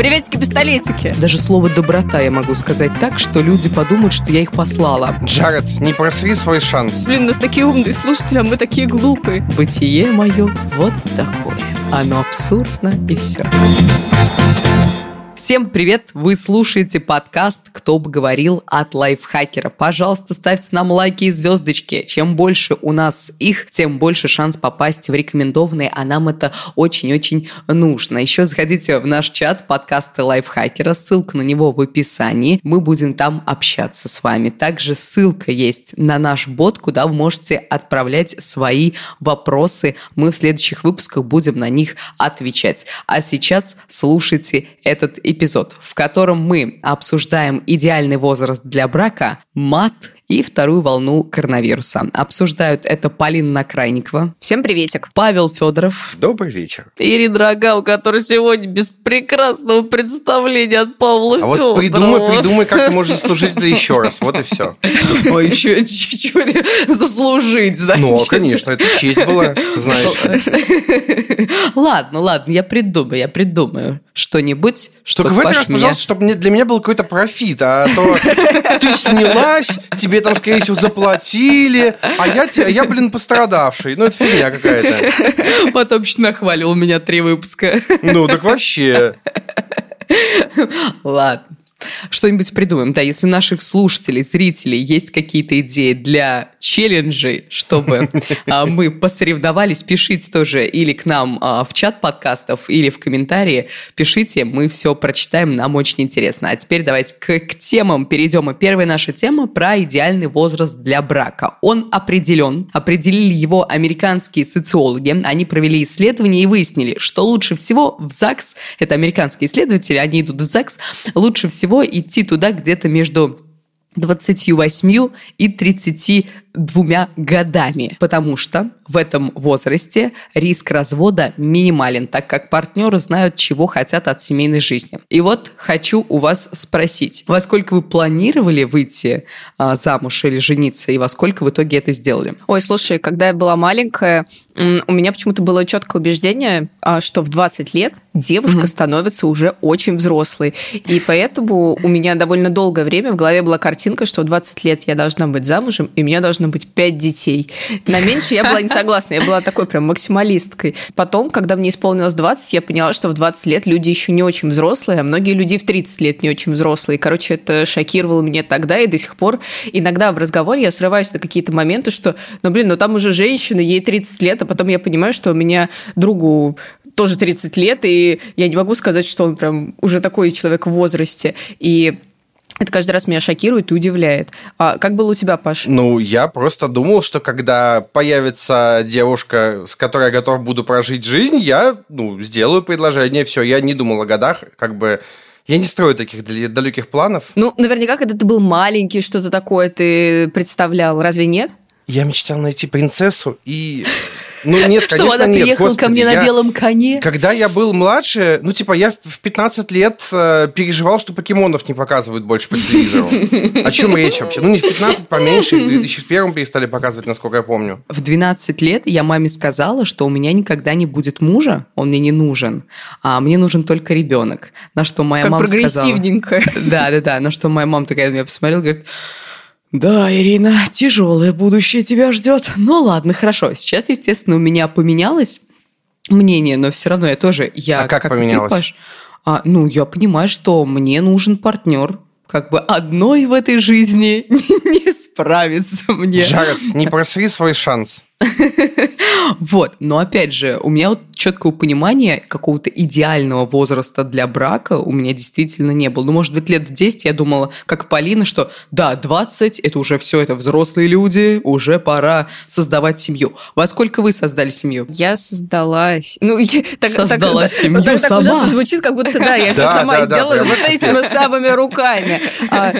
Приветики-пистолетики. Даже слово «доброта» я могу сказать так, что люди подумают, что я их послала. Джаред, не просри свой шанс. Блин, у нас такие умные слушатели, а мы такие глупые. Бытие мое вот такое. Оно абсурдно и все. Всем привет! Вы слушаете подкаст «Кто бы говорил» от лайфхакера. Пожалуйста, ставьте нам лайки и звездочки. Чем больше у нас их, тем больше шанс попасть в рекомендованные, а нам это очень-очень нужно. Еще заходите в наш чат подкаста лайфхакера, ссылка на него в описании. Мы будем там общаться с вами. Также ссылка есть на наш бот, куда вы можете отправлять свои вопросы. Мы в следующих выпусках будем на них отвечать. А сейчас слушайте этот в котором мы обсуждаем идеальный возраст для брака, мат и вторую волну коронавируса. Обсуждают это Полина Накрайникова. Всем приветик. Павел Федоров. Добрый вечер. Ирина Рога, у которой сегодня без прекрасного представления от Павла А Федорова. вот придумай, придумай, как ты можешь заслужить это еще раз. Вот и все. Ой, еще чуть-чуть заслужить, значит. Ну, конечно, это честь была, знаешь. Ладно, ладно, я придумаю, я придумаю что-нибудь, что Только в этот раз, пожалуйста, чтобы для меня был какой-то профит, а то ты снялась, тебе там, скорее всего, заплатили, а я, а я блин, пострадавший. Ну, это фигня какая-то. Потом еще нахвалил меня три выпуска. Ну, так вообще. Ладно. Что-нибудь придумаем. Да, если у наших слушателей, зрителей есть какие-то идеи для челленджей, чтобы а, мы посоревновались, пишите тоже или к нам а, в чат подкастов, или в комментарии. Пишите, мы все прочитаем, нам очень интересно. А теперь давайте к, к темам перейдем. И первая наша тема про идеальный возраст для брака. Он определен. Определили его американские социологи. Они провели исследование и выяснили, что лучше всего в ЗАГС, это американские исследователи, они идут в ЗАГС, лучше всего идти туда где-то между 28 и 32 годами, потому что в этом возрасте риск развода минимален, так как партнеры знают, чего хотят от семейной жизни. И вот хочу у вас спросить, во сколько вы планировали выйти а, замуж или жениться, и во сколько в итоге это сделали? Ой, слушай, когда я была маленькая, у меня почему-то было четкое убеждение, а, что в 20 лет девушка становится уже очень взрослой. И поэтому у меня довольно долгое время в голове была картинка, что в 20 лет я должна быть замужем, и меня должно быть 5 детей. На меньше я была не согласна, я была такой прям максималисткой. Потом, когда мне исполнилось 20, я поняла, что в 20 лет люди еще не очень взрослые, а многие люди в 30 лет не очень взрослые. Короче, это шокировало меня тогда и до сих пор. Иногда в разговоре я срываюсь на какие-то моменты, что, ну блин, ну там уже женщина, ей 30 лет, а потом я понимаю, что у меня другу тоже 30 лет, и я не могу сказать, что он прям уже такой человек в возрасте. И это каждый раз меня шокирует и удивляет. А как было у тебя, Паш? Ну, я просто думал, что когда появится девушка, с которой я готов буду прожить жизнь, я, ну, сделаю предложение, все. Я не думал о годах, как бы... Я не строю таких далеких планов. Ну, наверняка, когда ты был маленький, что-то такое ты представлял, разве нет? Я мечтал найти принцессу и... Ну, нет, конечно, она нет. приехала ко Господи, мне на я- белом коне? Когда я был младше, ну, типа, я в в 15 лет э, переживал, что покемонов не показывают больше по телевизору. О чем речь вообще? Ну, не в 15, поменьше, в 2001 перестали показывать, насколько я помню. В 12 лет я маме сказала, что у меня никогда не будет мужа, он мне не нужен, а мне нужен только ребенок. На что моя как мама сказала... прогрессивненько. Да, да, да. На что моя мама такая на меня посмотрела, говорит, да, Ирина, тяжелое будущее тебя ждет. Ну ладно, хорошо. Сейчас, естественно, у меня поменялось мнение, но все равно я тоже, я А как ты, поменялось? Паш, а, ну, я понимаю, что мне нужен партнер. Как бы одной в этой жизни не справиться мне. Джаред, не просри свой шанс. Вот, но опять же, у меня вот четкого понимания какого-то идеального возраста для брака у меня действительно не было. Ну, может быть, лет 10 я думала, как Полина, что да, 20 это уже все, это взрослые люди, уже пора создавать семью. Во сколько вы создали семью? Я создала... Ну, я- так, Создала так, семью так, так сама. ужасно звучит, как будто, да, я все сама сделала вот этими самыми руками. А,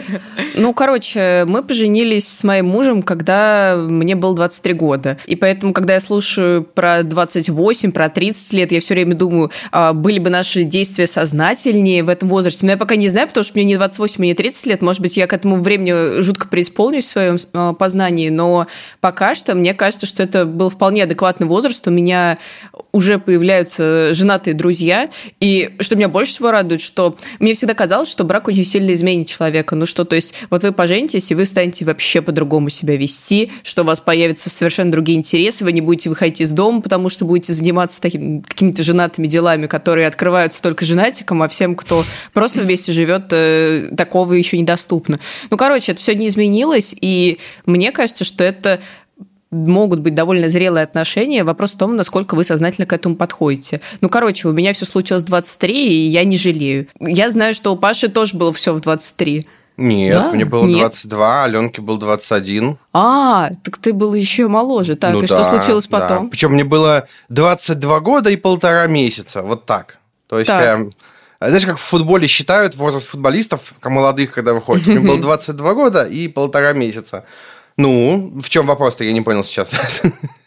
ну, короче, мы поженились с моим мужем, когда мне было 23 года. И поэтому, когда я слушаю про 28, про 30 лет, я все время думаю, а, были бы наши действия сознательнее в этом возрасте. Но я пока не знаю, потому что мне не 28, мне не 30 лет. Может быть, я к этому времени жутко преисполнюсь в своем а, познании, но пока что мне кажется, что это был вполне адекватный возраст. У меня уже появляются женатые друзья. И что меня больше всего радует, что мне всегда казалось, что брак очень сильно изменит человека. Ну что, то есть вот вы поженитесь, и вы станете вообще по-другому себя вести, что у вас появятся совершенно другие интересы, вы не будете выходить из дома, потому что будете заниматься такими какими-то женатыми делами, которые открываются только женатикам, а всем, кто просто вместе живет, э, такого еще недоступно. Ну, короче, это все не изменилось, и мне кажется, что это могут быть довольно зрелые отношения. Вопрос в том, насколько вы сознательно к этому подходите. Ну, короче, у меня все случилось в 23, и я не жалею. Я знаю, что у Паши тоже было все в 23. Нет, Да? мне было Нет. 22, Аленке был 21. А, так ты был еще моложе. Так, Ну и что да, случилось да. потом? Причем мне было 22 года и полтора месяца. Вот так. То есть Так. прям... а Знаешь, как в футболе считают возраст футболистов, как молодых, когда выходят? Мне было 22 года и полтора месяца. Ну, в чем вопрос-то, я не понял сейчас.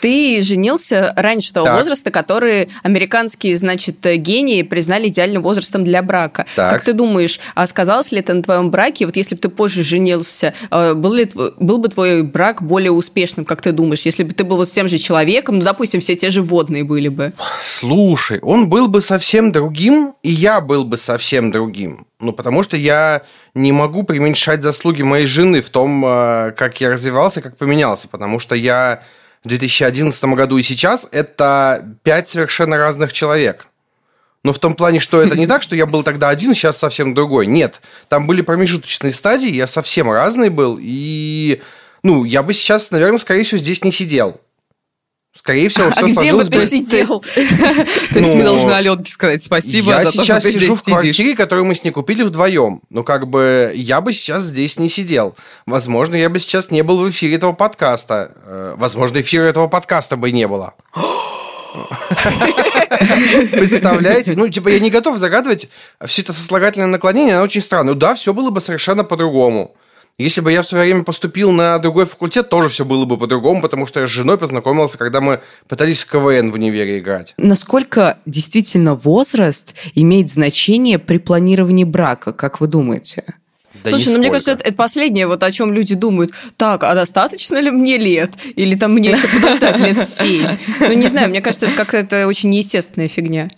Ты женился раньше того Так. возраста, который американские, значит, гении признали идеальным возрастом для брака. Так. Как ты думаешь, а сказалось ли это на твоем браке? Вот если бы ты позже женился, э, был, ли, был бы твой брак более успешным, как ты думаешь? Если бы ты был вот с тем же человеком, ну, допустим, все те же водные были бы. Слушай, он был бы совсем другим, и я был бы совсем другим. Ну, потому что я не могу преуменьшать заслуги моей жены в том, э, как я развивался, как поменялся. Потому что я в 2011 году и сейчас это пять совершенно разных человек. Но в том плане, что это не так, что я был тогда один, сейчас совсем другой. Нет, там были промежуточные стадии, я совсем разный был, и, ну, я бы сейчас, наверное, скорее всего, здесь не сидел. Скорее всего, А все где бы ты бы... сидел? То есть мы Ну, должны Аленке сказать спасибо я сейчас сижу в квартире, которую мы с ней купили вдвоем. Ну, как бы, я бы сейчас здесь не сидел. Возможно, я бы сейчас не был в эфире этого подкаста. Э, Возможно, эфира этого подкаста бы не было. Представляете? Ну, типа, я не готов загадывать все это сослагательное наклонение, оно очень странно. Ну да, все было бы совершенно по-другому. Если бы я в свое время поступил на другой факультет, тоже все было бы по-другому, потому что я с женой познакомился, когда мы пытались в КВН в универе играть. Насколько действительно возраст имеет значение при планировании брака, как вы думаете? Да Слушай, ну мне кажется, это, это последнее, вот о чем люди думают. Так, а достаточно ли мне лет? Или там мне еще подождать лет семь? Ну, не знаю, мне кажется, это как-то очень неестественная фигня.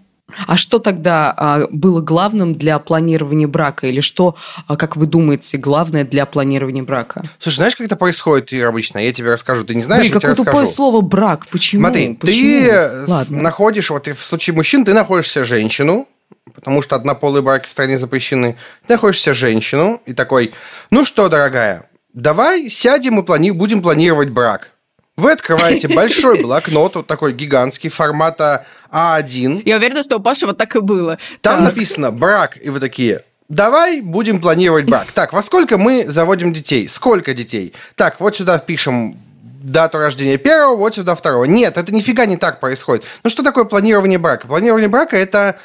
А что тогда а, было главным для планирования брака? Или что, а, как вы думаете, главное для планирования брака? Слушай, знаешь, как это происходит Ира, обычно? Я тебе расскажу. Ты не знаешь, Блин, я тебе какое тупое расскажу. слово брак. Почему? Смотри, Почему? ты Ладно. находишь, вот в случае мужчин, ты находишься женщину, потому что однополые браки в стране запрещены. Ты находишься женщину и такой, ну что, дорогая, давай сядем и плани- будем планировать брак. Вы открываете большой блокнот, вот такой гигантский, формата А1. Я уверена, что у Паши вот так и было. Там Так. написано брак, и вы такие, давай будем планировать брак. Так, во сколько мы заводим детей? Сколько детей? Так, вот сюда впишем дату рождения первого, вот сюда второго. Нет, это нифига не так происходит. Ну что такое планирование брака? Планирование брака это...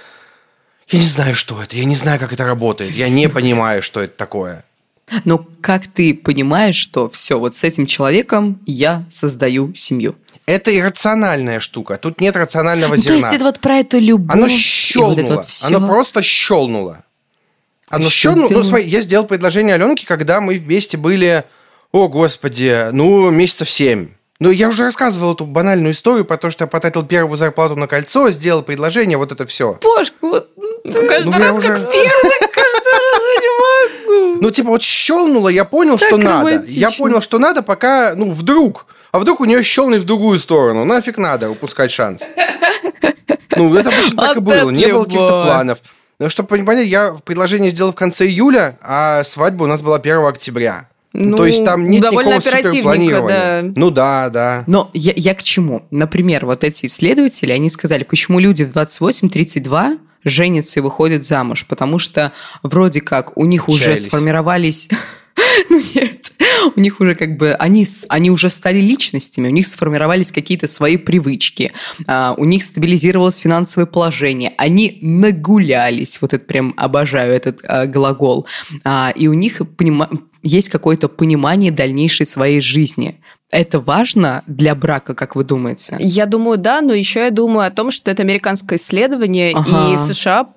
Я не знаю, что это, я не знаю, как это работает, я не понимаю, что это такое. Но как ты понимаешь, что все, вот с этим человеком я создаю семью? Это иррациональная штука, тут нет рационального Ну, то зерна. есть это вот про эту любовь. Оно и щелнуло. вот вот. Оно просто щелнуло. Оно Что щелнуло. Ну, смотри, я сделал предложение Аленке, когда мы вместе были, о, господи, ну, месяцев семь. Ну, я уже рассказывал эту банальную историю про то, что я потратил первую зарплату на кольцо, сделал предложение, вот это все. Пашка, вот ну, каждый я раз уже- как первый, так каждый раз я не могу. Ну, типа, вот щелнуло, я понял, Так что надо. Я понял, что надо, пока, ну, вдруг. А вдруг у нее щелнет в другую сторону? Нафиг надо упускать шанс. Ну, это обычно так и было. Не было каких-то планов. Ну, чтобы понять, я предложение сделал в конце июля, а свадьба у нас была 1 октября. Ну, Ну, То есть там нет довольно никакого оперативненько, суперпланирования. да. Ну да, да. Но я, я к чему? Например, вот эти исследователи, они сказали, почему люди в 28-32 женятся и выходят замуж, потому что вроде как у них уже Чаялись. сформировались... Ну нет, у них уже как бы, они, они уже стали личностями, у них сформировались какие-то свои привычки, а, у них стабилизировалось финансовое положение, они нагулялись, вот это прям обожаю этот а, глагол, А, и у них понима- есть какое-то понимание дальнейшей своей жизни. Это важно для брака, как вы думаете? Я думаю, да, но еще я думаю о том, что это американское исследование, ага. и в США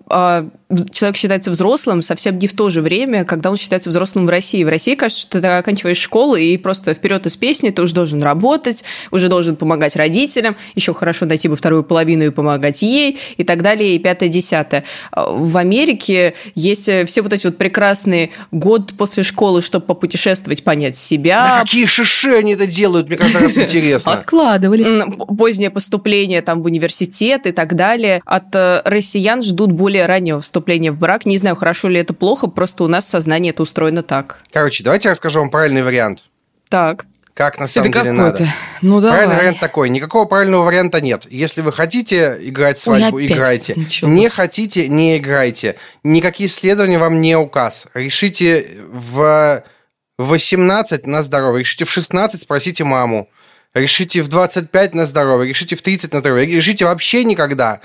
человек считается взрослым совсем не в то же время, когда он считается взрослым в России. В России кажется, что ты оканчиваешь школу и просто вперед из песни, ты уже должен работать, уже должен помогать родителям, еще хорошо найти бы вторую половину и помогать ей, и так далее, и пятое-десятое. В Америке есть все вот эти вот прекрасные год после школы, чтобы попутешествовать, понять себя. На какие шиши они это делают, мне кажется, раз интересно. Откладывали. Позднее поступление там в университет и так далее. От э, россиян ждут более раннего вступления в брак. Не знаю, хорошо ли это плохо, просто у нас сознание это устроено так. Короче, давайте я расскажу вам правильный вариант. Так. Как на самом это деле надо. Ну, давай. Правильный вариант такой. Никакого правильного варианта нет. Если вы хотите играть свадьбу, Ой, играйте. Не хотите, не играйте. Никакие исследования вам не указ. Решите в 18 на здоровье. Решите в 16, спросите маму. Решите в 25 на здоровье. Решите в 30 на здоровье. Решите вообще никогда.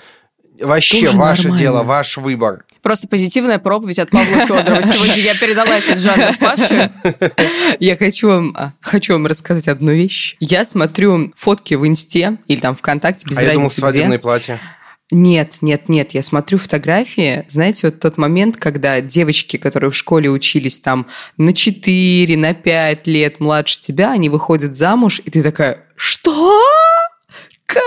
Вообще Тоже ваше нормально. дело, ваш выбор. Просто позитивная проповедь от Павла Федорова. Сегодня я передала этот жанр Паше. Я хочу вам, а, хочу вам рассказать одну вещь. Я смотрю фотки в Инсте или там ВКонтакте, без а разницы я думал, свадебное платье. Нет, нет, нет, я смотрю фотографии, знаете, вот тот момент, когда девочки, которые в школе учились там на 4, на 5 лет младше тебя, они выходят замуж, и ты такая, что? Как?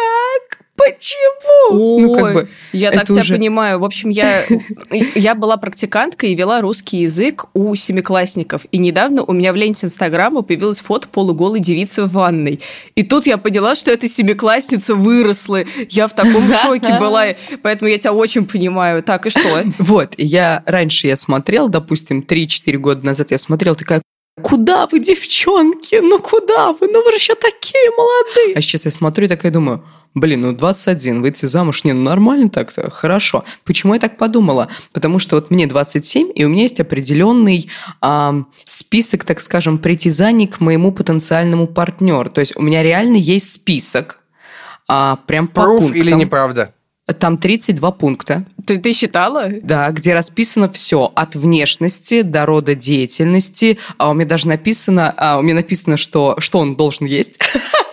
Почему? Ой, ну, как бы, я так тебя уже... понимаю. В общем, я, я была практиканткой и вела русский язык у семиклассников. И недавно у меня в ленте Инстаграма появилась фото полуголой девицы в ванной. И тут я поняла, что эта семиклассница выросла. Я в таком шоке была. Поэтому я тебя очень понимаю. Так, и что? Вот, я раньше я смотрел, допустим, 3-4 года назад я смотрел, такая, Куда вы, девчонки? Ну куда вы? Ну вы же еще такие молодые. А сейчас я смотрю и такая думаю, блин, ну 21, выйти замуж, не, ну нормально так-то, хорошо. Почему я так подумала? Потому что вот мне 27, и у меня есть определенный а, список, так скажем, притязаний к моему потенциальному партнеру. То есть у меня реально есть список, а, прям по Proof пунктам. или неправда? Там 32 пункта. Ты, ты считала? Да, где расписано все от внешности до рода деятельности. А у меня даже написано, а у меня написано, что, что он должен есть.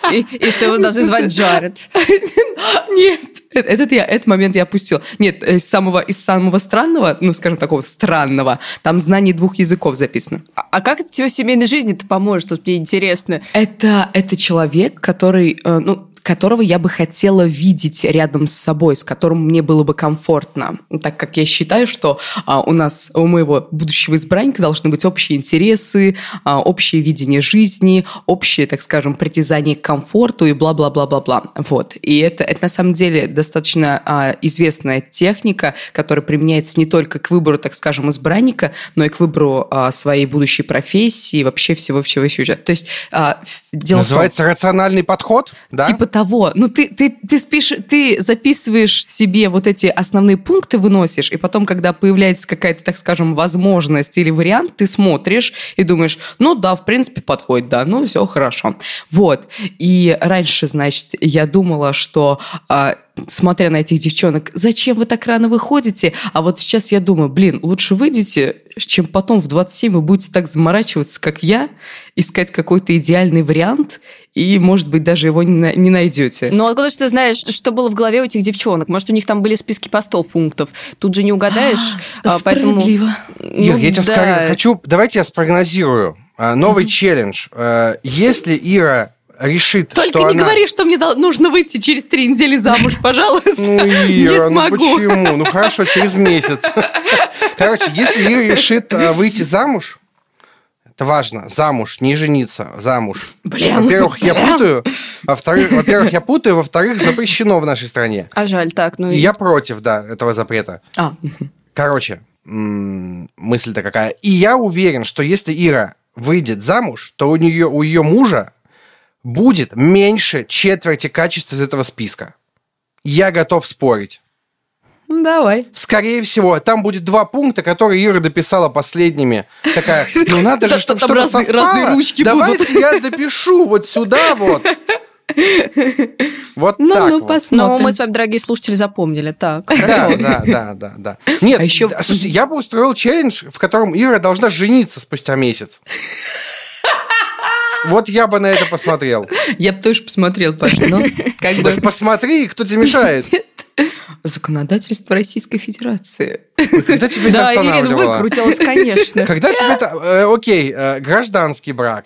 И, и что его должны звать Джаред. Нет, этот, я, этот момент я опустил. Нет, из самого, из самого странного, ну, скажем, такого странного, там знание двух языков записано. А, а как это тебе в семейной жизни-то поможет? Вот мне интересно. Это, это человек, который, э, ну, которого я бы хотела видеть рядом с собой, с которым мне было бы комфортно. Так как я считаю, что а, у нас, у моего будущего избранника должны быть общие интересы, а, общее видение жизни, общее, так скажем, притязание к комфорту и бла-бла-бла-бла-бла. Вот. И это, это на самом деле достаточно а, известная техника, которая применяется не только к выбору, так скажем, избранника, но и к выбору а, своей будущей профессии, вообще всего-всего-всего. То есть а, дело Называется том, рациональный подход, да? Типа того. Ну, ты, ты, ты, спишь, ты записываешь себе вот эти основные пункты, выносишь, и потом, когда появляется какая-то, так скажем, возможность или вариант, ты смотришь и думаешь, ну да, в принципе, подходит, да, ну все хорошо. Вот. И раньше, значит, я думала, что а, смотря на этих девчонок, зачем вы так рано выходите? А вот сейчас я думаю, блин, лучше выйдите, чем потом в 27 вы будете так заморачиваться, как я, искать какой-то идеальный вариант, и, может быть, даже его не, не найдете. Ну, откуда же ты знаешь, что было в голове у этих девчонок? Может, у них там были списки по 100 пунктов? Тут же не угадаешь. А, справедливо. Поэтому... Ну, Ир, я тебе да. скажу, хочу, давайте я спрогнозирую. А, новый mm-hmm. челлендж. А, если Ира решит, Только что не она... говори, что мне нужно выйти через три недели замуж, пожалуйста. Ну, Ира, не ну смогу. ну почему? Ну хорошо, через месяц. Короче, если Ира решит а, выйти замуж, это важно, замуж, не жениться, замуж. Блин. Во-первых, я путаю, во-вторых, во-первых, я путаю, во-вторых, запрещено в нашей стране. А жаль, так, ну и... Я против, да, этого запрета. А. Короче, мысль-то какая. И я уверен, что если Ира выйдет замуж, то у нее, у ее мужа будет меньше четверти качества из этого списка. Я готов спорить. Давай. Скорее всего, там будет два пункта, которые Ира дописала последними. Такая, ну надо же, чтобы что-то совпало. Разные ручки Давайте я допишу вот сюда вот. Вот ну, так ну, вот. посмотрим. Но мы с вами, дорогие слушатели, запомнили. Так. Да, да, да, да, да. Нет, а еще... я бы устроил челлендж, в котором Ира должна жениться спустя месяц. Вот я бы на это посмотрел. Я бы тоже посмотрел, Паша, но как бы... Посмотри, кто тебе мешает. Законодательство Российской Федерации. Когда тебе это Да, Ирина выкрутилась, конечно. Когда тебе это... э, Окей, э, гражданский брак.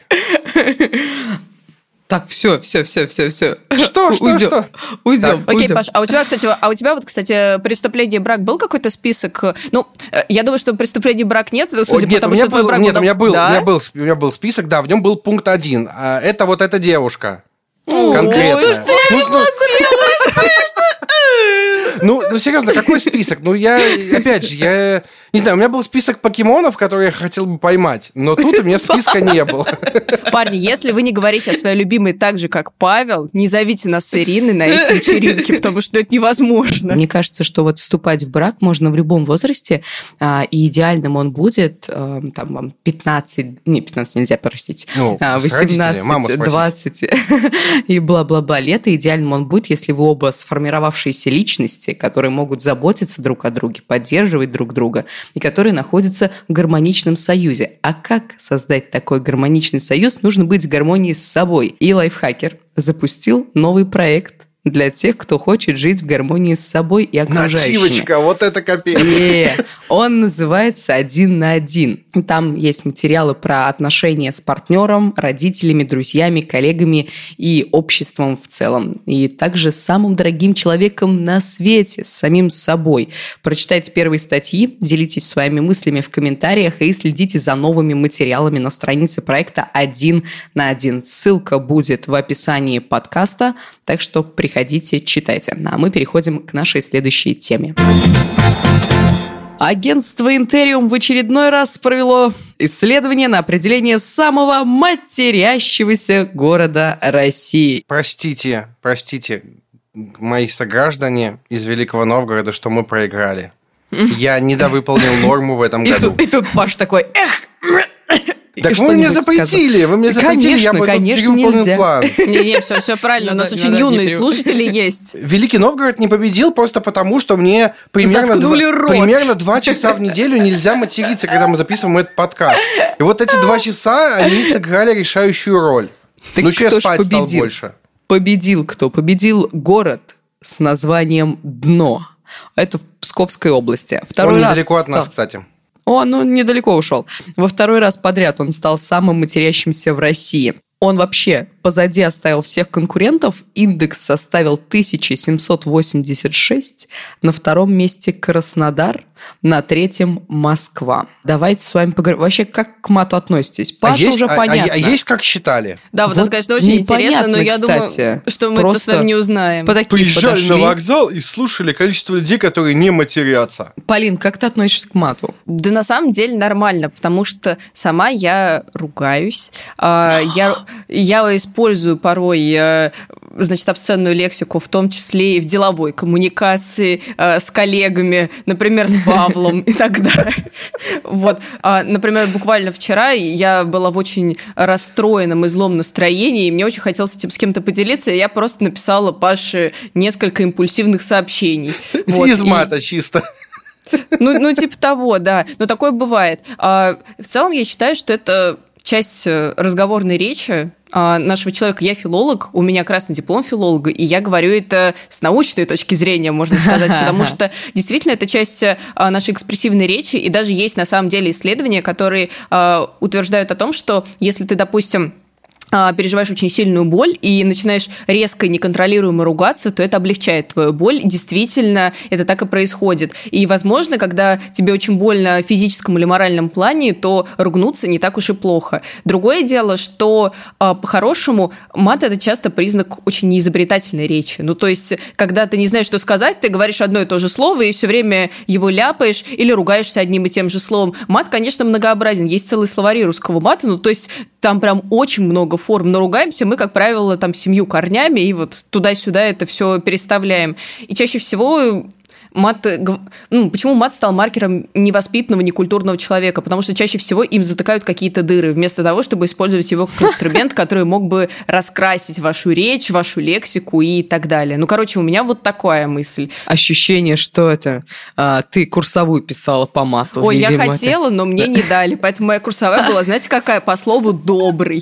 Так, все, все, все, все, все. Что, что, Уйдем, что? уйдем, Окей, уйдем. Паш, а у тебя, кстати, а у тебя вот, кстати, преступление и брак был какой-то список? Ну, э, я думаю, что преступление и брак нет, судя О, по нет, тому, меня что твой был, брак нет, у меня был, Да? у меня был, у меня был список, да, в нем был пункт один. А, Это вот эта девушка. Ой, Конкретно. что ж ты Ну, ну, Ну, ну серьезно, какой список? Ну, я, опять же, я не знаю, у меня был список покемонов, которые я хотел бы поймать, но тут у меня списка не было. Парни, если вы не говорите о своей любимой так же, как Павел, не зовите нас с Ириной на эти вечеринки, потому что это невозможно. Мне кажется, что вот вступать в брак можно в любом возрасте, а, и идеальным он будет э, там вам 15, не 15 нельзя, простите, Ну, а, с родителями, 18, маму спросить. 20 и бла-бла-бла лет. И идеальным он будет, если вы оба сформировавшиеся личности, которые могут заботиться друг о друге, поддерживать друг друга, и которые находятся в гармоничном союзе. А как создать такой гармоничный союз? Нужно быть в гармонии с собой. И лайфхакер запустил новый проект для тех, кто хочет жить в гармонии с собой и окружающими. Нативочка, вот это капец. Не, он называется «Один на один». Там есть материалы про отношения с партнером, родителями, друзьями, коллегами и обществом в целом. И также с самым дорогим человеком на свете, с самим собой. Прочитайте первые статьи, делитесь своими мыслями в комментариях и следите за новыми материалами на странице проекта «Один на один». Ссылка будет в описании подкаста, так что приходите, читайте. А мы переходим к нашей следующей теме. Агентство Интериум в очередной раз провело исследование на определение самого матерящегося города России. Простите, простите, мои сограждане из Великого Новгорода, что мы проиграли. Я недовыполнил норму в этом И году. тут, и тут Паш такой, эх, и Так вы мне сказал. запретили, вы мне запретили, я Конечно, бы конечно, нельзя. план. Не-не, все, все правильно. У нас очень юные слушатели есть. Великий Новгород не победил просто потому, что мне примерно два, примерно два часа в неделю нельзя материться, когда мы записываем этот подкаст. И вот эти два часа, они сыграли решающую роль. Так ну что я спать стал больше? Победил кто? Победил город с названием Дно. Это в Псковской области. Второй Он раз недалеко от нас, стал- кстати. О, ну недалеко ушел. Во второй раз подряд он стал самым матерящимся в России. Он вообще позади оставил всех конкурентов. Индекс составил 1786. На втором месте Краснодар. На третьем Москва. Давайте с вами поговорим. Вообще, как к мату относитесь? Паша а есть, уже а- а- понятно. а есть как считали? Да, вот, Вот это, конечно, очень интересно, но я кстати. думаю, что мы это с вами не узнаем. По Приезжали подошли. на вокзал и слушали количество людей, которые не матерятся. Полин, как ты относишься к мату? Да на самом деле нормально, потому что сама я ругаюсь. А, Я, я использую порой э, значит, обсценную лексику, в том числе и в деловой коммуникации э, с коллегами, например, с Павлом и так далее. Вот. А, Например, буквально вчера я была в очень расстроенном и злом настроении, и мне очень хотелось этим с кем-то поделиться, и я просто написала Паше несколько импульсивных сообщений. Вот. Из И- мата чисто. ну, ну, типа того, да. Но такое бывает. А, в целом, я считаю, что это часть э, разговорной речи а, нашего человека. Я филолог, у меня красный диплом филолога, и я говорю это с научной точки зрения, можно сказать, потому что действительно это часть э, нашей экспрессивной речи, и даже есть на самом деле исследования, которые а, утверждают о том, что если ты, допустим, а, переживаешь очень сильную боль и начинаешь резко и неконтролируемо ругаться, то это облегчает твою боль. Действительно, это так и происходит. И, возможно, когда тебе очень больно в физическом или моральном плане, то ругнуться не так уж и плохо. Другое дело, что а, по-хорошему мат – это часто признак очень неизобретательной речи. Ну, то есть, когда ты не знаешь, что сказать, ты говоришь одно и то же слово и все время его ляпаешь или ругаешься одним и тем же словом. Мат, конечно, многообразен. Есть целые словари русского мата, ну, то есть, там прям очень много форм, но ругаемся мы, как правило, там семью корнями, и вот туда-сюда это все переставляем. И чаще всего мат, ну, почему мат стал маркером невоспитанного, некультурного человека? Потому что чаще всего им затыкают какие-то дыры, вместо того, чтобы использовать его как инструмент, который мог бы раскрасить вашу речь, вашу лексику и так далее. Ну, короче, у меня вот такая мысль. Ощущение, что это а, ты курсовую писала по мату. Ой, видимо, я хотела, но мне не дали, поэтому моя курсовая была, знаете, какая? По слову «добрый».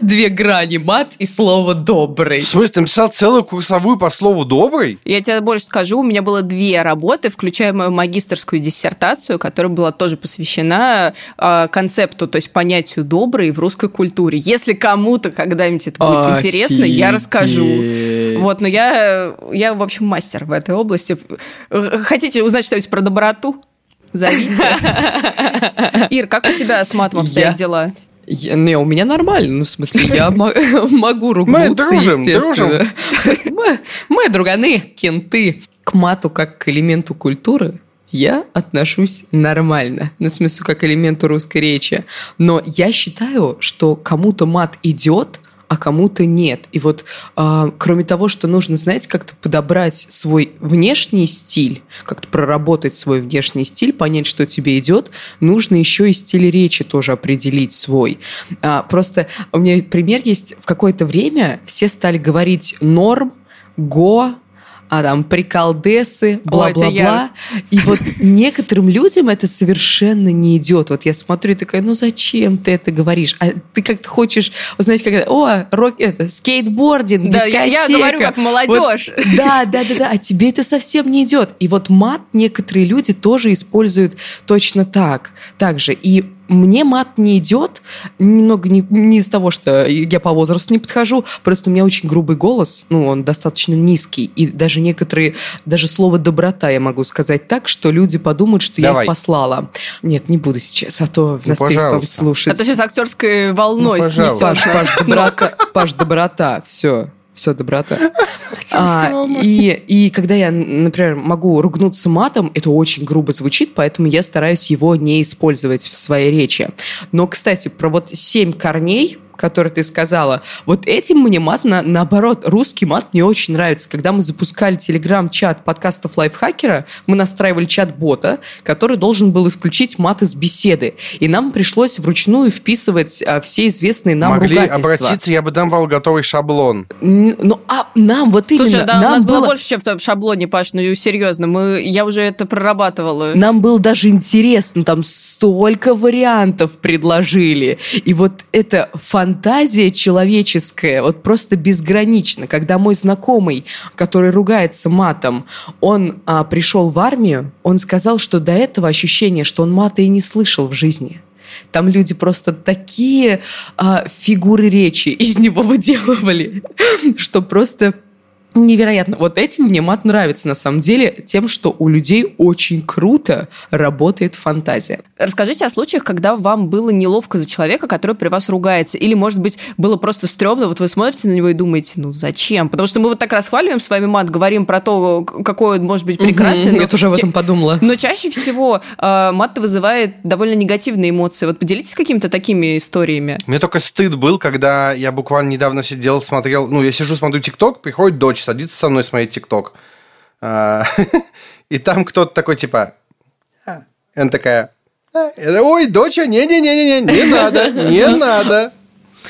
Две грани, мат и слово «добрый». В смысле, ты написал целую курсовую по слову «добрый»? Я тебе больше скажу, у меня было две работы, включая мою магистрскую диссертацию, которая была тоже посвящена э, концепту, то есть понятию «добрый» в русской культуре. Если кому-то когда-нибудь это будет Офигеть. интересно, я расскажу. Вот, но я, я, в общем, мастер в этой области. Хотите узнать что-нибудь про доброту? Зовите. Ир, как у тебя с матом обстоят дела? Я, не, у меня нормально, ну, в смысле, я могу ругнуться, Мы дружим. Дружим. Мы, мы друганы, кенты. К мату как к элементу культуры я отношусь нормально. Ну, в смысле, как к элементу русской речи. Но я считаю, что кому-то мат идет, а кому-то нет. И вот э, кроме того, что нужно, знаете, как-то подобрать свой внешний стиль, как-то проработать свой внешний стиль, понять, что тебе идет, нужно еще и стиль речи тоже определить свой. А, просто у меня пример есть. В какое-то время все стали говорить норм, го, а там приколдесы, бла-бла-бла. И вот некоторым людям это совершенно не идет. Вот я смотрю и такая, ну зачем ты это говоришь? А ты как-то хочешь узнать, как это, о, рок, это, скейтбординг, Да, я, я говорю как молодежь. Вот, да, да, да, да, а тебе это совсем не идет. И вот мат некоторые люди тоже используют точно так. Так же. И мне мат не идет, немного не, не из того, что я по возрасту не подхожу, просто у меня очень грубый голос, ну, он достаточно низкий, и даже некоторые, даже слово «доброта» я могу сказать так, что люди подумают, что Давай. я их послала. Нет, не буду сейчас, а то ну, нас ну, перестанут слушать. А то сейчас актерской волной ну, снесет. Паш, Паш, доброта, Паш, доброта, все все, доброта. А, и, и когда я, например, могу ругнуться матом, это очень грубо звучит, поэтому я стараюсь его не использовать в своей речи. Но, кстати, про вот семь корней, который ты сказала, вот этим мне мат, на, наоборот, русский мат мне очень нравится. Когда мы запускали телеграм-чат подкастов лайфхакера, мы настраивали чат-бота, который должен был исключить мат из беседы. И нам пришлось вручную вписывать а, все известные нам Могли ругательства. обратиться, я бы давал готовый шаблон. Ну, а нам вот именно... Слушай, да, нам у нас было... было больше, чем в шаблоне, Паш, ну серьезно, мы, я уже это прорабатывала. Нам было даже интересно, там столько вариантов предложили. И вот это фан фантазия человеческая вот просто безгранична. Когда мой знакомый, который ругается матом, он а, пришел в армию, он сказал, что до этого ощущение, что он мата и не слышал в жизни. Там люди просто такие а, фигуры речи из него выделывали, что просто невероятно. Вот этим мне мат нравится на самом деле, тем, что у людей очень круто работает фантазия. Расскажите о случаях, когда вам было неловко за человека, который при вас ругается, или, может быть, было просто стрёмно, вот вы смотрите на него и думаете, ну зачем? Потому что мы вот так расхваливаем с вами мат, говорим про то, какой он может быть прекрасный. Угу, я тоже об этом подумала. Но чаще всего э, мат вызывает довольно негативные эмоции. Вот поделитесь какими-то такими историями. Мне только стыд был, когда я буквально недавно сидел, смотрел, ну, я сижу, смотрю ТикТок, приходит дочь садится со мной смотреть ТикТок. А, и там кто-то такой, типа... «А». Она такая... «А, Ой, доча, не-не-не-не, не надо, не надо.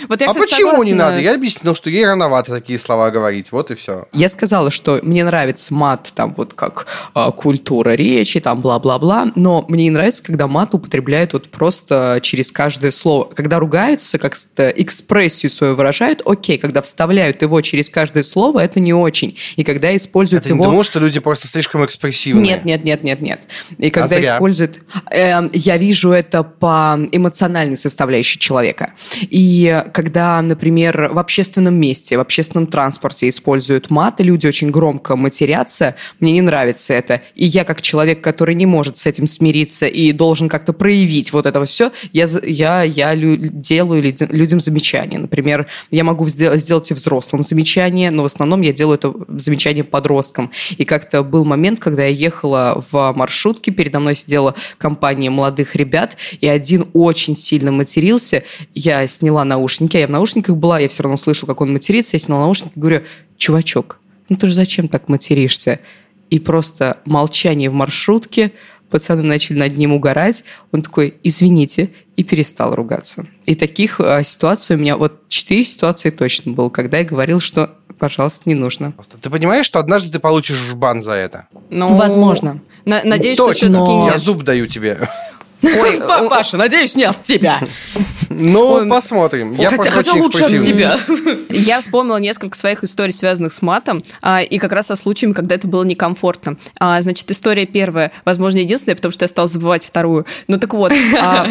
Вот я, а кстати, почему согласна. не надо? Я объяснил, что ей рановато такие слова говорить. Вот и все. Я сказала, что мне нравится мат, там вот как э, культура речи, там бла-бла-бла, но мне не нравится, когда мат употребляют вот просто через каждое слово. Когда ругаются, как-то экспрессию свою выражают, окей, когда вставляют его через каждое слово, это не очень. И когда используют это его... не потому, что люди просто слишком экспрессивные? Нет, нет, нет, нет, нет. И когда а используют... Э, я вижу это по эмоциональной составляющей человека. И когда, например, в общественном месте, в общественном транспорте используют мат, и люди очень громко матерятся, мне не нравится это. И я, как человек, который не может с этим смириться и должен как-то проявить вот это все, я, я, я делаю людям замечания. Например, я могу сделать, сделать и взрослым замечание, но в основном я делаю это замечание подросткам. И как-то был момент, когда я ехала в маршрутке, передо мной сидела компания молодых ребят, и один очень сильно матерился. Я сняла наушники наушники, а я в наушниках была, я все равно слышу, как он матерится, я сняла наушники и говорю, чувачок, ну ты же зачем так материшься? И просто молчание в маршрутке, пацаны начали над ним угорать, он такой, извините, и перестал ругаться. И таких а, ситуаций у меня, вот четыре ситуации точно было, когда я говорил, что пожалуйста, не нужно. Ты понимаешь, что однажды ты получишь в бан за это? Ну, возможно. надеюсь, Точно. что все-таки нет. Я зуб даю тебе. Ой, Паша, надеюсь, не от тебя. Ну, Ой, посмотрим. Я хотя, хотя лучше от тебя. Я вспомнила несколько своих историй, связанных с матом, а, и как раз со случаями, когда это было некомфортно. А, значит, история первая, возможно, единственная, потому что я стала забывать вторую. Ну так вот, а,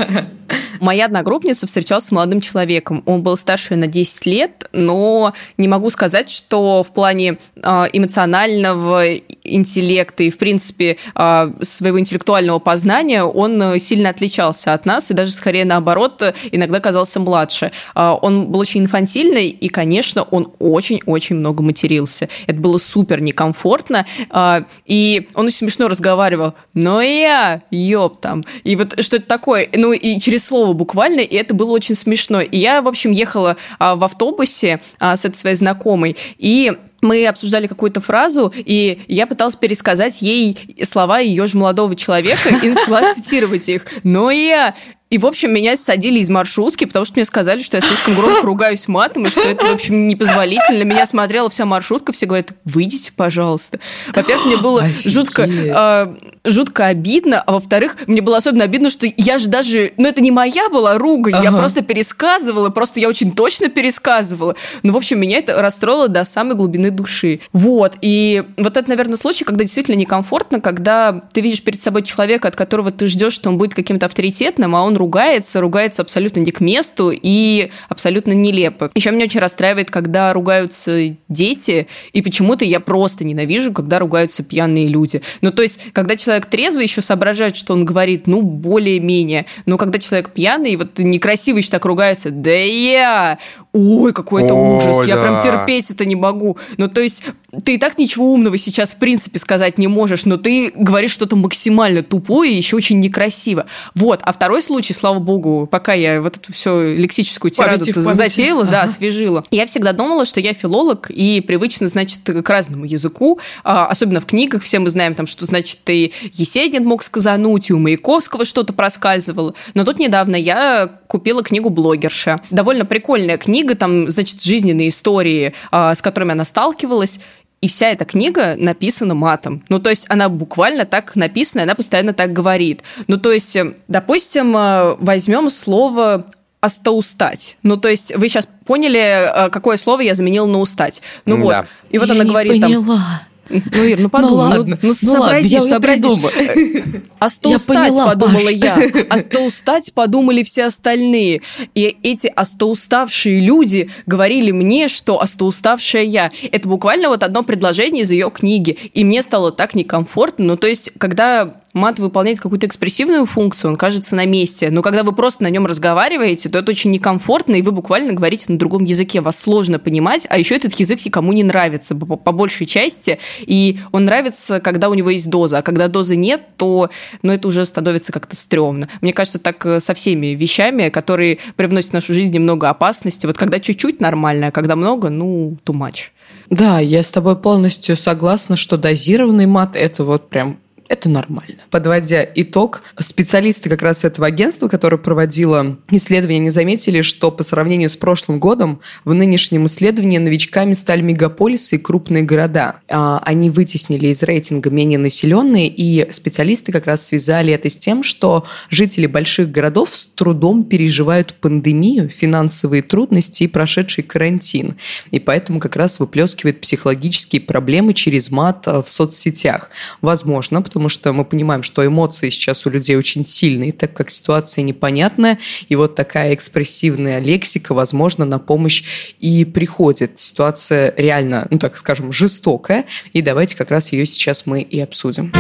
моя одногруппница встречалась с молодым человеком. Он был старше на 10 лет, но не могу сказать, что в плане эмоционального интеллекта и, в принципе, своего интеллектуального познания он сильно сильно отличался от нас, и даже скорее наоборот, иногда казался младше. А, он был очень инфантильный, и, конечно, он очень-очень много матерился. Это было супер некомфортно, а, и он очень смешно разговаривал, но я, ёб там. И вот что это такое? Ну, и через слово буквально, и это было очень смешно. И я, в общем, ехала а, в автобусе с этой своей знакомой, и мы обсуждали какую-то фразу, и я пыталась пересказать ей слова ее же молодого человека и начала цитировать их. Но я и, в общем, меня садили из маршрутки, потому что мне сказали, что я слишком громко ругаюсь матом, и что это, в общем, непозволительно. Меня смотрела вся маршрутка, все говорят, выйдите, пожалуйста. Во-первых, мне было жутко, э, жутко обидно, а во-вторых, мне было особенно обидно, что я же даже... Ну, это не моя была ругань, ага. я просто пересказывала, просто я очень точно пересказывала. Ну, в общем, меня это расстроило до самой глубины души. Вот, и вот это, наверное, случай, когда действительно некомфортно, когда ты видишь перед собой человека, от которого ты ждешь, что он будет каким-то авторитетным, а он ругается, ругается абсолютно не к месту и абсолютно нелепо. Еще меня очень расстраивает, когда ругаются дети, и почему-то я просто ненавижу, когда ругаются пьяные люди. Ну, то есть, когда человек трезвый, еще соображает, что он говорит, ну, более-менее. Но когда человек пьяный, вот некрасивый еще так ругается, да я, ой, какой это ужас, я прям терпеть это не могу. Ну, то есть, ты и так ничего умного сейчас, в принципе, сказать не можешь, но ты говоришь что-то максимально тупое и еще очень некрасиво. Вот. А второй случай, слава богу, пока я вот эту всю лексическую тираду затеяла, ага. да, освежила, я всегда думала, что я филолог и привычно, значит, к разному языку, а, особенно в книгах, все мы знаем, там, что, значит, и Есенин мог сказануть, и у Маяковского что-то проскальзывало. Но тут недавно я купила книгу блогерша. Довольно прикольная книга, там, значит, жизненные истории, а, с которыми она сталкивалась. И вся эта книга написана матом. Ну, то есть она буквально так написана, она постоянно так говорит. Ну, то есть, э, допустим, э, возьмем слово остоустать. Ну, то есть вы сейчас поняли, э, какое слово я заменила на устать. Ну да. вот. И вот я она говорит поняла. там... Ну, Ир, ну подумай. Ну, ладно. Ну, ну, ну ладно, сообрази. А что устать, поняла, подумала Паш. я. А что устать, подумали все остальные. И эти остоуставшие люди говорили мне, что остоуставшая я. Это буквально вот одно предложение из ее книги. И мне стало так некомфортно. Ну, то есть, когда мат выполняет какую-то экспрессивную функцию, он кажется на месте. Но когда вы просто на нем разговариваете, то это очень некомфортно, и вы буквально говорите на другом языке. Вас сложно понимать, а еще этот язык никому не нравится по, по большей части. И он нравится, когда у него есть доза. А когда дозы нет, то ну, это уже становится как-то стрёмно. Мне кажется, так э, со всеми вещами, которые привносят в нашу жизнь немного опасности. Вот когда чуть-чуть нормально, а когда много, ну, too much. Да, я с тобой полностью согласна, что дозированный мат – это вот прям это нормально. Подводя итог, специалисты как раз этого агентства, которое проводило исследование, не заметили, что по сравнению с прошлым годом в нынешнем исследовании новичками стали мегаполисы и крупные города. А, они вытеснили из рейтинга менее населенные, и специалисты как раз связали это с тем, что жители больших городов с трудом переживают пандемию, финансовые трудности и прошедший карантин. И поэтому как раз выплескивает психологические проблемы через мат а, в соцсетях. Возможно, потому потому что мы понимаем, что эмоции сейчас у людей очень сильные, так как ситуация непонятная, и вот такая экспрессивная лексика, возможно, на помощь и приходит. Ситуация реально, ну так скажем, жестокая, и давайте как раз ее сейчас мы и обсудим.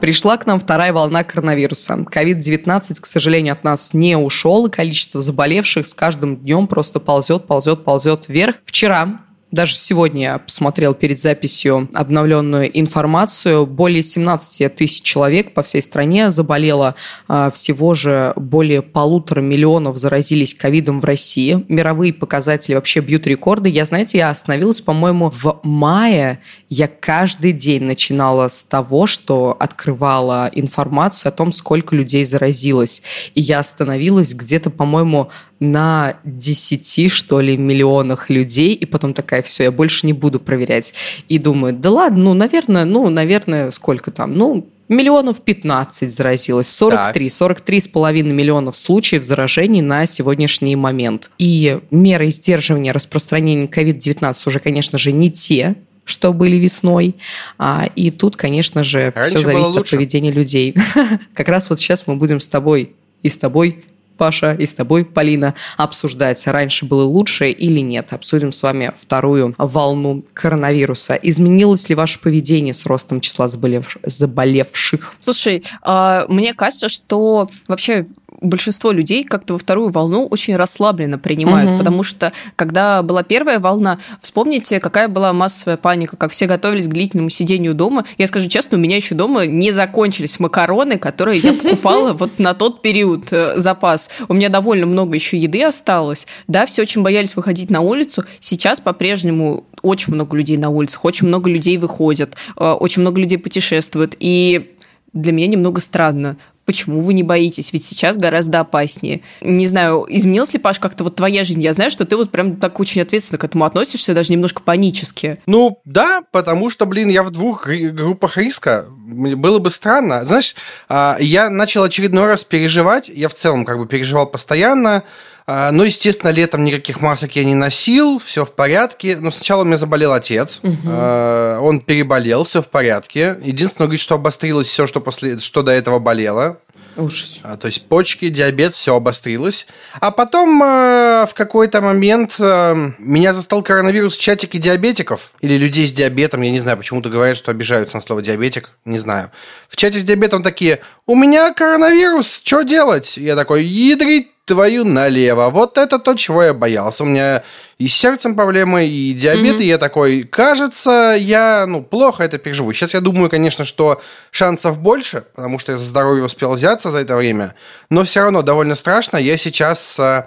Пришла к нам вторая волна коронавируса. COVID-19, к сожалению, от нас не ушел, и количество заболевших с каждым днем просто ползет, ползет, ползет вверх. Вчера Даже сегодня я посмотрел перед записью обновленную информацию. Более 17 тысяч человек по всей стране заболело. А, всего же более полутора миллионов заразились ковидом в России. Мировые показатели вообще бьют рекорды. Я, знаете, я остановилась, по-моему, в мае. Я каждый день начинала с того, что открывала информацию о том, сколько людей заразилось. И я остановилась где-то, по-моему, на 10, что ли, миллионах людей, и потом такая, все, я больше не буду проверять. И думаю, да ладно, ну, наверное, ну, наверное, сколько там, ну, миллионов 15 заразилось, 43, так. 43 с половиной миллионов случаев заражений на сегодняшний момент. И меры сдерживания распространения COVID-19 уже, конечно же, не те, что были весной. А, и тут, конечно же, Раньше все зависит от поведения людей. Как раз вот сейчас мы будем с тобой и с тобой Паша, и с тобой, Полина, обсуждать, раньше было лучше или нет. Обсудим с вами вторую волну коронавируса. Изменилось ли ваше поведение с ростом числа заболев... заболевших? Слушай, э, мне кажется, что вообще большинство людей как-то во вторую волну очень расслабленно принимают, угу. потому что когда была первая волна, вспомните, какая была массовая паника, как все готовились к длительному сидению дома. Я скажу честно, у меня еще дома не закончились макароны, которые я покупала вот на тот период э, запас. У меня довольно много еще еды осталось. Да, все очень боялись выходить на улицу. Сейчас по-прежнему очень много людей на улицах, очень много людей выходят, э, очень много людей путешествуют. И для меня немного странно. Почему вы не боитесь? Ведь сейчас гораздо опаснее. Не знаю, изменилась ли, Паш, как-то вот твоя жизнь? Я знаю, что ты вот прям так очень ответственно к этому относишься, даже немножко панически. Ну, да, потому что, блин, я в двух группах риска. Было бы странно. Знаешь, а, я начал очередной раз переживать. Я в целом как бы переживал постоянно. А, ну, естественно, летом никаких масок я не носил, все в порядке. Но сначала у меня заболел отец. Угу. Он переболел, все в порядке. Единственное, говорит, что обострилось все, что, после, что до этого болело. Ужас. То есть почки, диабет, все обострилось. А потом э, в какой-то момент э, меня застал коронавирус в чатике диабетиков или людей с диабетом. Я не знаю, почему-то говорят, что обижаются на слово диабетик. Не знаю. В чате с диабетом такие, у меня коронавирус, что делать? Я такой, ядрить твою налево. Вот это то, чего я боялся. У меня и с сердцем проблемы, и диабет, mm-hmm. и я такой, кажется, я, ну, плохо это переживу. Сейчас я думаю, конечно, что шансов больше, потому что я за здоровье успел взяться за это время, но все равно довольно страшно. Я сейчас, э,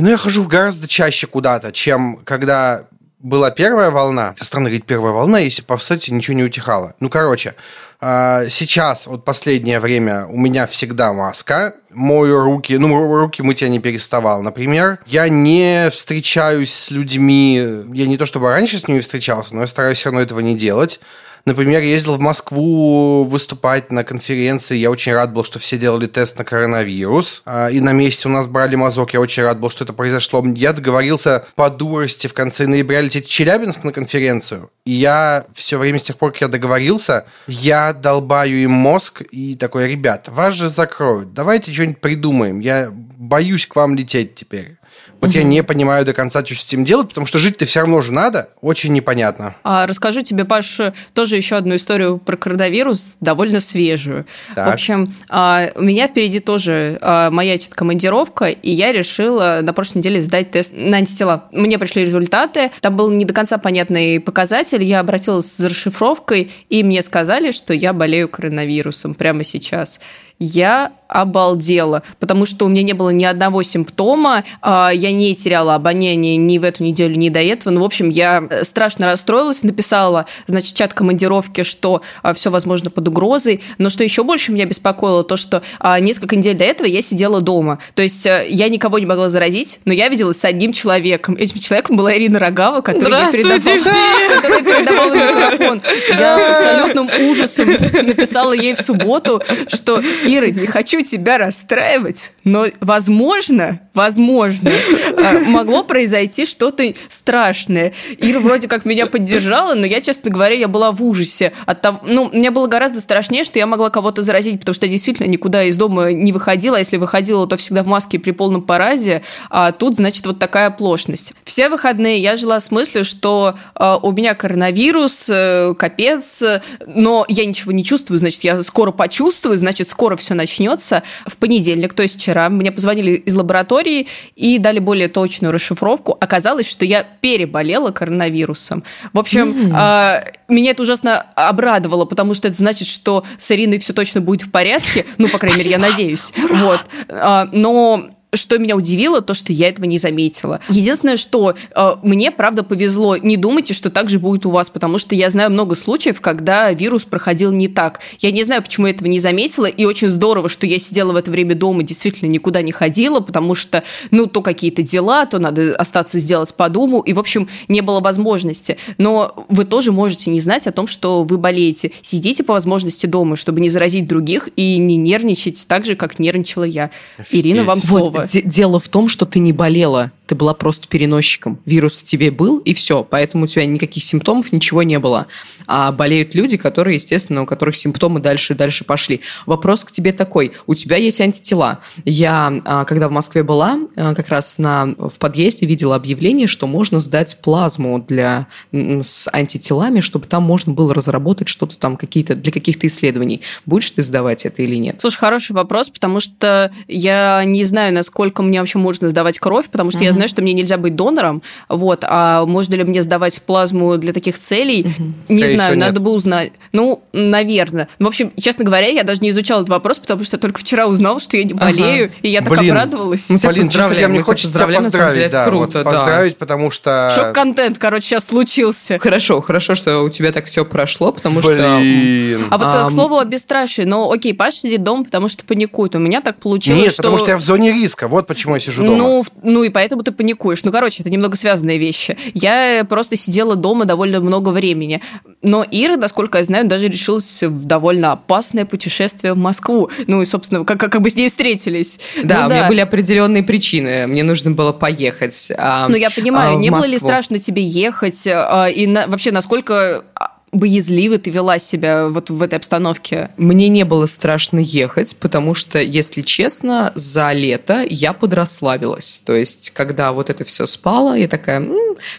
ну, я хожу гораздо чаще куда-то, чем когда была первая волна. Со стороны говорить первая волна, если по сути ничего не утихало. Ну, короче, а, сейчас, вот последнее время, у меня всегда маска. Мою руки, ну, руки мыть я не переставал, например. Я не встречаюсь с людьми, я не то чтобы раньше с ними встречался, но я стараюсь все равно этого не делать. Например, ездил в Москву выступать на конференции. Я очень рад был, что все делали тест на коронавирус. А, и на месте у нас брали мазок. Я очень рад был, что это произошло. Я договорился по дурости в конце ноября лететь в Челябинск на конференцию. И я все время с тех пор, как я договорился, я долбаю им мозг и такой, ребят, вас же закроют. Давайте что-нибудь придумаем. Я боюсь к вам лететь теперь. Вот угу. я не понимаю до конца, что с этим делать, потому что жить-то все равно же надо. Очень непонятно. А, расскажу тебе, Паш, тоже еще одну историю про коронавирус, довольно свежую. Так. В общем, а, у меня впереди тоже а, маячит командировка, и я решила на прошлой неделе сдать тест на антитела. Мне пришли результаты, там был не до конца понятный показатель, я обратилась за расшифровкой, и мне сказали, что я болею коронавирусом прямо сейчас я обалдела, потому что у меня не было ни одного симптома, а, я не теряла обоняние ни в эту неделю, ни до этого. Ну, в общем, я э, страшно расстроилась, написала, значит, чат командировки, что а, все возможно под угрозой, но что еще больше меня беспокоило, то, что а, несколько недель до этого я сидела дома. То есть э, я никого не могла заразить, но я виделась с одним человеком. Этим человеком была Ирина Рогава, которая передавала, которая передавала микрофон. Я с абсолютным ужасом написала ей в субботу, что Ира, не хочу тебя расстраивать, но, возможно, возможно, а, могло произойти что-то страшное. Ира вроде как меня поддержала, но я, честно говоря, я была в ужасе. От того, ну, мне было гораздо страшнее, что я могла кого-то заразить, потому что я действительно никуда из дома не выходила. А если выходила, то всегда в маске при полном паразе. А тут, значит, вот такая оплошность. Все выходные я жила с мыслью, что э, у меня коронавирус, э, капец, но я ничего не чувствую, значит, я скоро почувствую, значит, скоро все начнется. В понедельник, то есть вчера, мне позвонили из лаборатории и дали более точную расшифровку. Оказалось, что я переболела коронавирусом. В общем, mm-hmm. меня это ужасно обрадовало, потому что это значит, что с Ириной все точно будет в порядке. Ну, по крайней мере, я надеюсь. Вот. А, но что меня удивило, то, что я этого не заметила. Единственное, что э, мне, правда, повезло. Не думайте, что так же будет у вас, потому что я знаю много случаев, когда вирус проходил не так. Я не знаю, почему я этого не заметила, и очень здорово, что я сидела в это время дома, действительно никуда не ходила, потому что, ну, то какие-то дела, то надо остаться сделать по дому, и, в общем, не было возможности. Но вы тоже можете не знать о том, что вы болеете. Сидите по возможности дома, чтобы не заразить других и не нервничать так же, как нервничала я. Ирина, вам слово. Дело в том, что ты не болела ты была просто переносчиком. Вирус в тебе был, и все. Поэтому у тебя никаких симптомов, ничего не было. А болеют люди, которые, естественно, у которых симптомы дальше и дальше пошли. Вопрос к тебе такой. У тебя есть антитела. Я, а, когда в Москве была, а, как раз на, в подъезде видела объявление, что можно сдать плазму для, с антителами, чтобы там можно было разработать что-то там какие-то, для каких-то исследований. Будешь ты сдавать это или нет? Слушай, хороший вопрос, потому что я не знаю, насколько мне вообще можно сдавать кровь, потому что mm-hmm. я знаю, что мне нельзя быть донором, вот, а можно ли мне сдавать плазму для таких целей, угу. не Скорее знаю, надо нет. бы узнать. Ну, наверное. В общем, честно говоря, я даже не изучала этот вопрос, потому что только вчера узнала, что я не болею, ага. и я так Блин. обрадовалась. Мы тебя Блин, поздравляем, мне хочется тебя поздравить, деле, да, круто, вот, да. поздравить, потому что... Шок-контент, короче, сейчас случился. Хорошо, хорошо, что у тебя так все прошло, потому Блин. что... А вот, а, к слову, о бесстрашии, ну, окей, Паш сидит дома, потому что паникует. У меня так получилось, Нет, что... потому что я в зоне риска, вот почему я сижу дома. Ну, ну и поэтому ты паникуешь. Ну, короче, это немного связанные вещи. Я просто сидела дома довольно много времени. Но Ира, насколько я знаю, даже решилась в довольно опасное путешествие в Москву. Ну и, собственно, как, как бы с ней встретились. Да, ну, у меня были определенные причины. Мне нужно было поехать. А, ну, я понимаю, а, не было ли страшно тебе ехать? А, и на, вообще, насколько боязливо ты вела себя вот в этой обстановке? Мне не было страшно ехать, потому что, если честно, за лето я подрасслабилась. То есть, когда вот это все спало, я такая,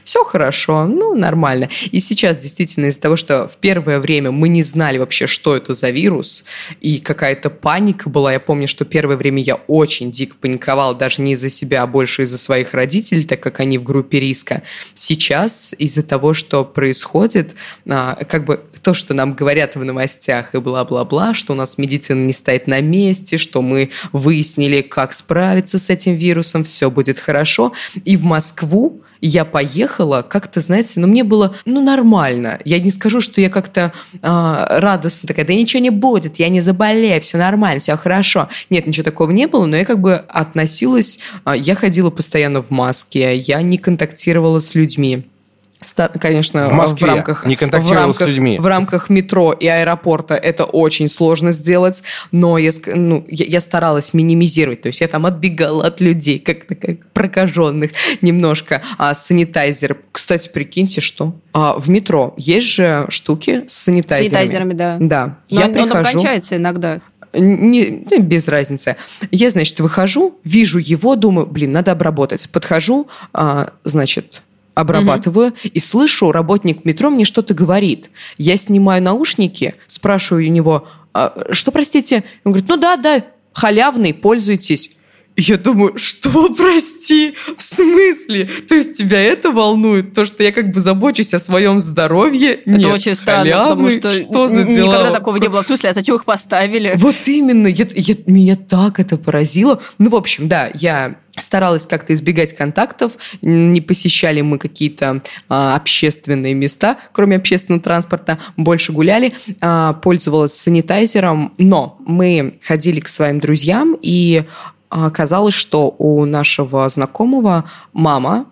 все хорошо, ну, нормально. И сейчас, действительно, из-за того, что в первое время мы не знали вообще, что это за вирус, и какая-то паника была. Я помню, что первое время я очень дико паниковала, даже не из-за себя, а больше из-за своих родителей, так как они в группе риска. Сейчас, из-за того, что происходит, а, как бы то, что нам говорят в новостях и бла-бла-бла, что у нас медицина не стоит на месте, что мы выяснили, как справиться с этим вирусом, все будет хорошо. И в Москву я поехала, как-то, знаете, ну, мне было, ну, нормально. Я не скажу, что я как-то э, радостно такая, да ничего не будет, я не заболею, все нормально, все хорошо. Нет, ничего такого не было, но я как бы относилась, э, я ходила постоянно в маске, я не контактировала с людьми конечно, в, Москве, в рамках не контактировал в рамках, с людьми. В рамках метро и аэропорта это очень сложно сделать, но я, ну, я, я старалась минимизировать, то есть я там отбегала от людей, как-то как прокаженных немножко. А санитайзер, кстати, прикиньте, что а, в метро есть же штуки с санитайзерами. Санитайзерами, да. Да. Но я он, прихожу, он кончается иногда. Не, без разницы. Я, значит, выхожу, вижу его, думаю, блин, надо обработать. Подхожу, а, значит, обрабатываю угу. и слышу, работник метро мне что-то говорит. Я снимаю наушники, спрашиваю у него, а, что, простите? Он говорит, ну да, да, халявный, пользуйтесь. Я думаю, что, прости, в смысле? То есть тебя это волнует? То, что я как бы забочусь о своем здоровье? Это Нет, очень странно, халявный? потому что, что за дела? никогда такого не было. В смысле, а зачем их поставили? Вот именно, я, я, меня так это поразило. Ну, в общем, да, я старалась как-то избегать контактов, не посещали мы какие-то а, общественные места, кроме общественного транспорта, больше гуляли, а, пользовалась санитайзером, но мы ходили к своим друзьям, и оказалось, что у нашего знакомого мама,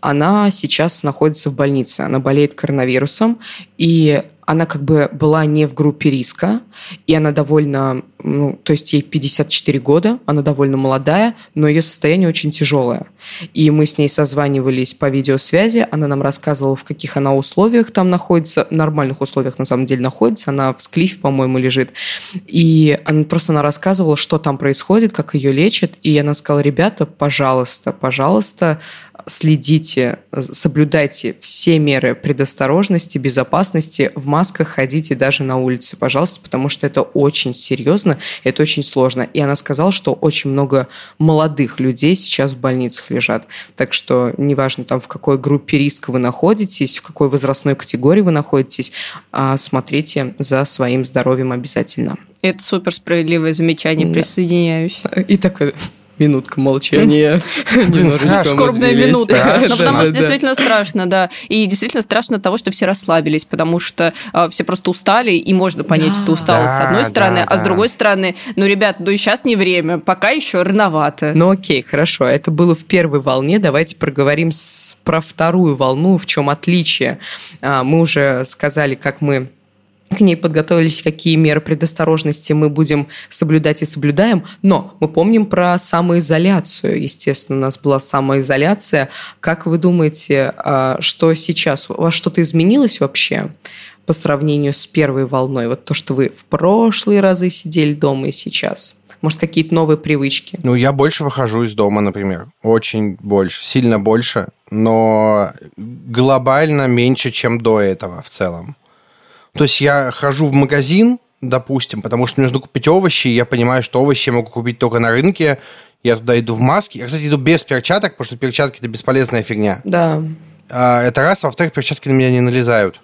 она сейчас находится в больнице, она болеет коронавирусом, и она как бы была не в группе риска, и она довольно, ну, то есть ей 54 года, она довольно молодая, но ее состояние очень тяжелое. И мы с ней созванивались по видеосвязи, она нам рассказывала, в каких она условиях там находится, нормальных условиях на самом деле находится, она в склифе, по-моему, лежит. И она просто она рассказывала, что там происходит, как ее лечат, и она сказала, ребята, пожалуйста, пожалуйста, следите, соблюдайте все меры предосторожности, безопасности, в масках ходите даже на улице, пожалуйста, потому что это очень серьезно, это очень сложно. И она сказала, что очень много молодых людей сейчас в больницах лежат. Так что неважно там в какой группе риска вы находитесь, в какой возрастной категории вы находитесь, а смотрите за своим здоровьем обязательно. Это супер справедливое замечание, да. присоединяюсь. И такой минутка молчания. Скорбная минута. Ну, потому что действительно страшно, да. И действительно страшно того, что все расслабились, потому что а, все просто устали, и можно понять эту усталость с одной стороны, а с другой стороны, ну, ребят, ну и сейчас не время, пока еще рановато. Ну, окей, хорошо. Это было в первой волне. Давайте проговорим про вторую волну, в чем отличие. А, мы уже сказали, как мы к ней подготовились, какие меры предосторожности мы будем соблюдать и соблюдаем. Но мы помним про самоизоляцию. Естественно, у нас была самоизоляция. Как вы думаете, а, что сейчас? У вас что-то изменилось вообще по сравнению с первой волной? Вот то, что вы в прошлые разы сидели дома и сейчас. Может, какие-то новые привычки? Ну, я больше выхожу из дома, например. Очень больше, сильно больше, но глобально меньше, чем до этого в целом. То есть я хожу в магазин, допустим, потому что мне нужно купить овощи, и я понимаю, что овощи я могу купить только на рынке, я туда иду в маске. Я, кстати, иду без перчаток, потому что перчатки – это бесполезная фигня. Да. А, это раз. А во-вторых, перчатки на меня не налезают.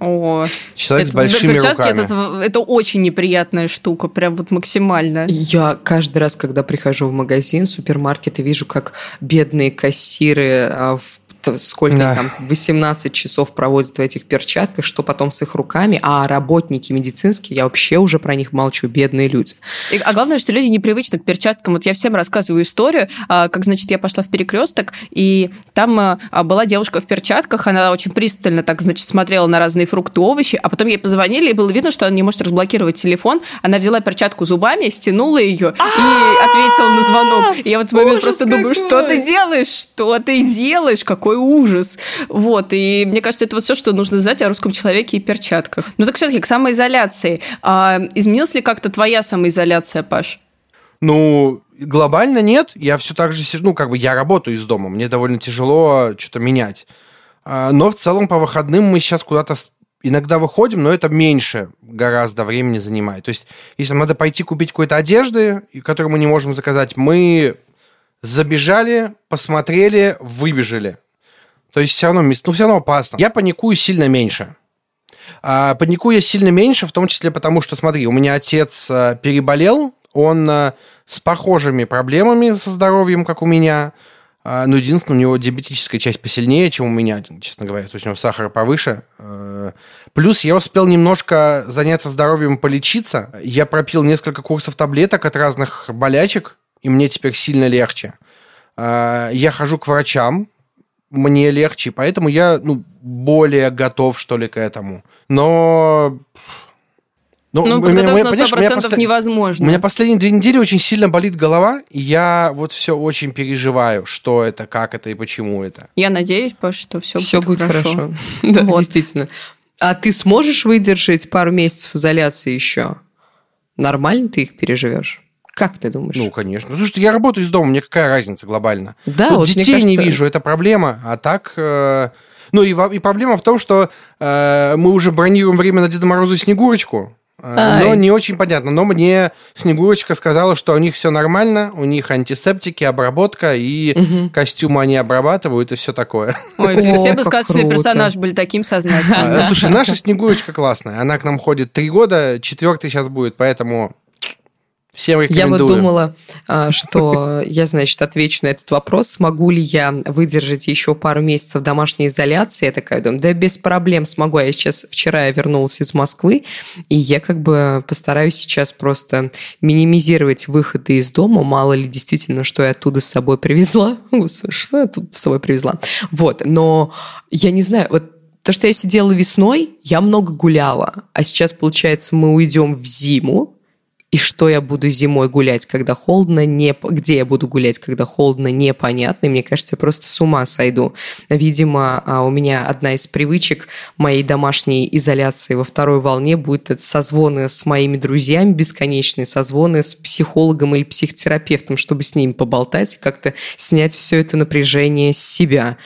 О, Человек это, с большими перчатки руками. Это, это очень неприятная штука, прям вот максимально. Я каждый раз, когда прихожу в магазин, супермаркет, и вижу, как бедные кассиры а, в сколько да. там, 18 часов проводят в этих перчатках, что потом с их руками, а работники медицинские, я вообще уже про них молчу, бедные люди. И, а главное, что люди непривычны к перчаткам. Вот я всем рассказываю историю, а, как, значит, я пошла в перекресток, и там а, а, была девушка в перчатках, она очень пристально так, значит, смотрела на разные фрукты, овощи, а потом ей позвонили, и было видно, что она не может разблокировать телефон. Она взяла перчатку зубами, стянула ее и ответила на звонок. И я в этот момент просто думаю, что ты делаешь? Что ты делаешь? Какой какой ужас. Вот, и мне кажется, это вот все, что нужно знать о русском человеке и перчатках. Ну так все-таки к самоизоляции. А изменилась ли как-то твоя самоизоляция, Паш? Ну, глобально нет. Я все так же сижу, ну, как бы я работаю из дома. Мне довольно тяжело что-то менять. А, но в целом по выходным мы сейчас куда-то иногда выходим, но это меньше гораздо времени занимает. То есть, если надо пойти купить какой-то одежды, которую мы не можем заказать, мы забежали, посмотрели, выбежали. То есть все равно, ну, все равно опасно. Я паникую сильно меньше. А, паникую я сильно меньше, в том числе потому, что, смотри, у меня отец а, переболел, он а, с похожими проблемами со здоровьем, как у меня, а, но единственное, у него диабетическая часть посильнее, чем у меня, честно говоря, то есть у него сахар повыше. А, плюс я успел немножко заняться здоровьем, полечиться. Я пропил несколько курсов таблеток от разных болячек, и мне теперь сильно легче. А, я хожу к врачам, мне легче, поэтому я ну, более готов, что ли, к этому. Но... Ну, ну подготовиться на 100% послед... невозможно. У меня последние две недели очень сильно болит голова, и я вот все очень переживаю, что это, как это и почему это. Я надеюсь, Паш, что все, все будет, будет хорошо. хорошо. да, вот. действительно. А ты сможешь выдержать пару месяцев изоляции еще? Нормально ты их переживешь? Как ты думаешь? Ну, конечно. Потому что я работаю из дома, мне какая разница глобально? Да, Тут вот детей кажется... не вижу, это проблема. А так... Э... Ну, и, и проблема в том, что э, мы уже бронируем время на Деда Мороза и Снегурочку. Э, но не очень понятно. Но мне Снегурочка сказала, что у них все нормально, у них антисептики, обработка, и угу. костюмы они обрабатывают, и все такое. Ой, О, все бы сказочные персонажи были таким сознательным. А, слушай, наша Снегурочка классная. Она к нам ходит три года, четвертый сейчас будет, поэтому Всем рекомендую. Я вот думала, а, что я, значит, отвечу на этот вопрос, смогу ли я выдержать еще пару месяцев домашней изоляции. Я такая думаю, да без проблем смогу. Я сейчас, вчера я вернулась из Москвы, и я как бы постараюсь сейчас просто минимизировать выходы из дома. Мало ли действительно, что я оттуда с собой привезла. Что я тут с собой привезла? Вот, но я не знаю, вот то, что я сидела весной, я много гуляла, а сейчас, получается, мы уйдем в зиму, и что я буду зимой гулять, когда холодно, не... где я буду гулять, когда холодно, непонятно. И мне кажется, я просто с ума сойду. Видимо, а, у меня одна из привычек моей домашней изоляции во второй волне будет это созвоны с моими друзьями бесконечные, созвоны с психологом или психотерапевтом, чтобы с ними поболтать и как-то снять все это напряжение с себя.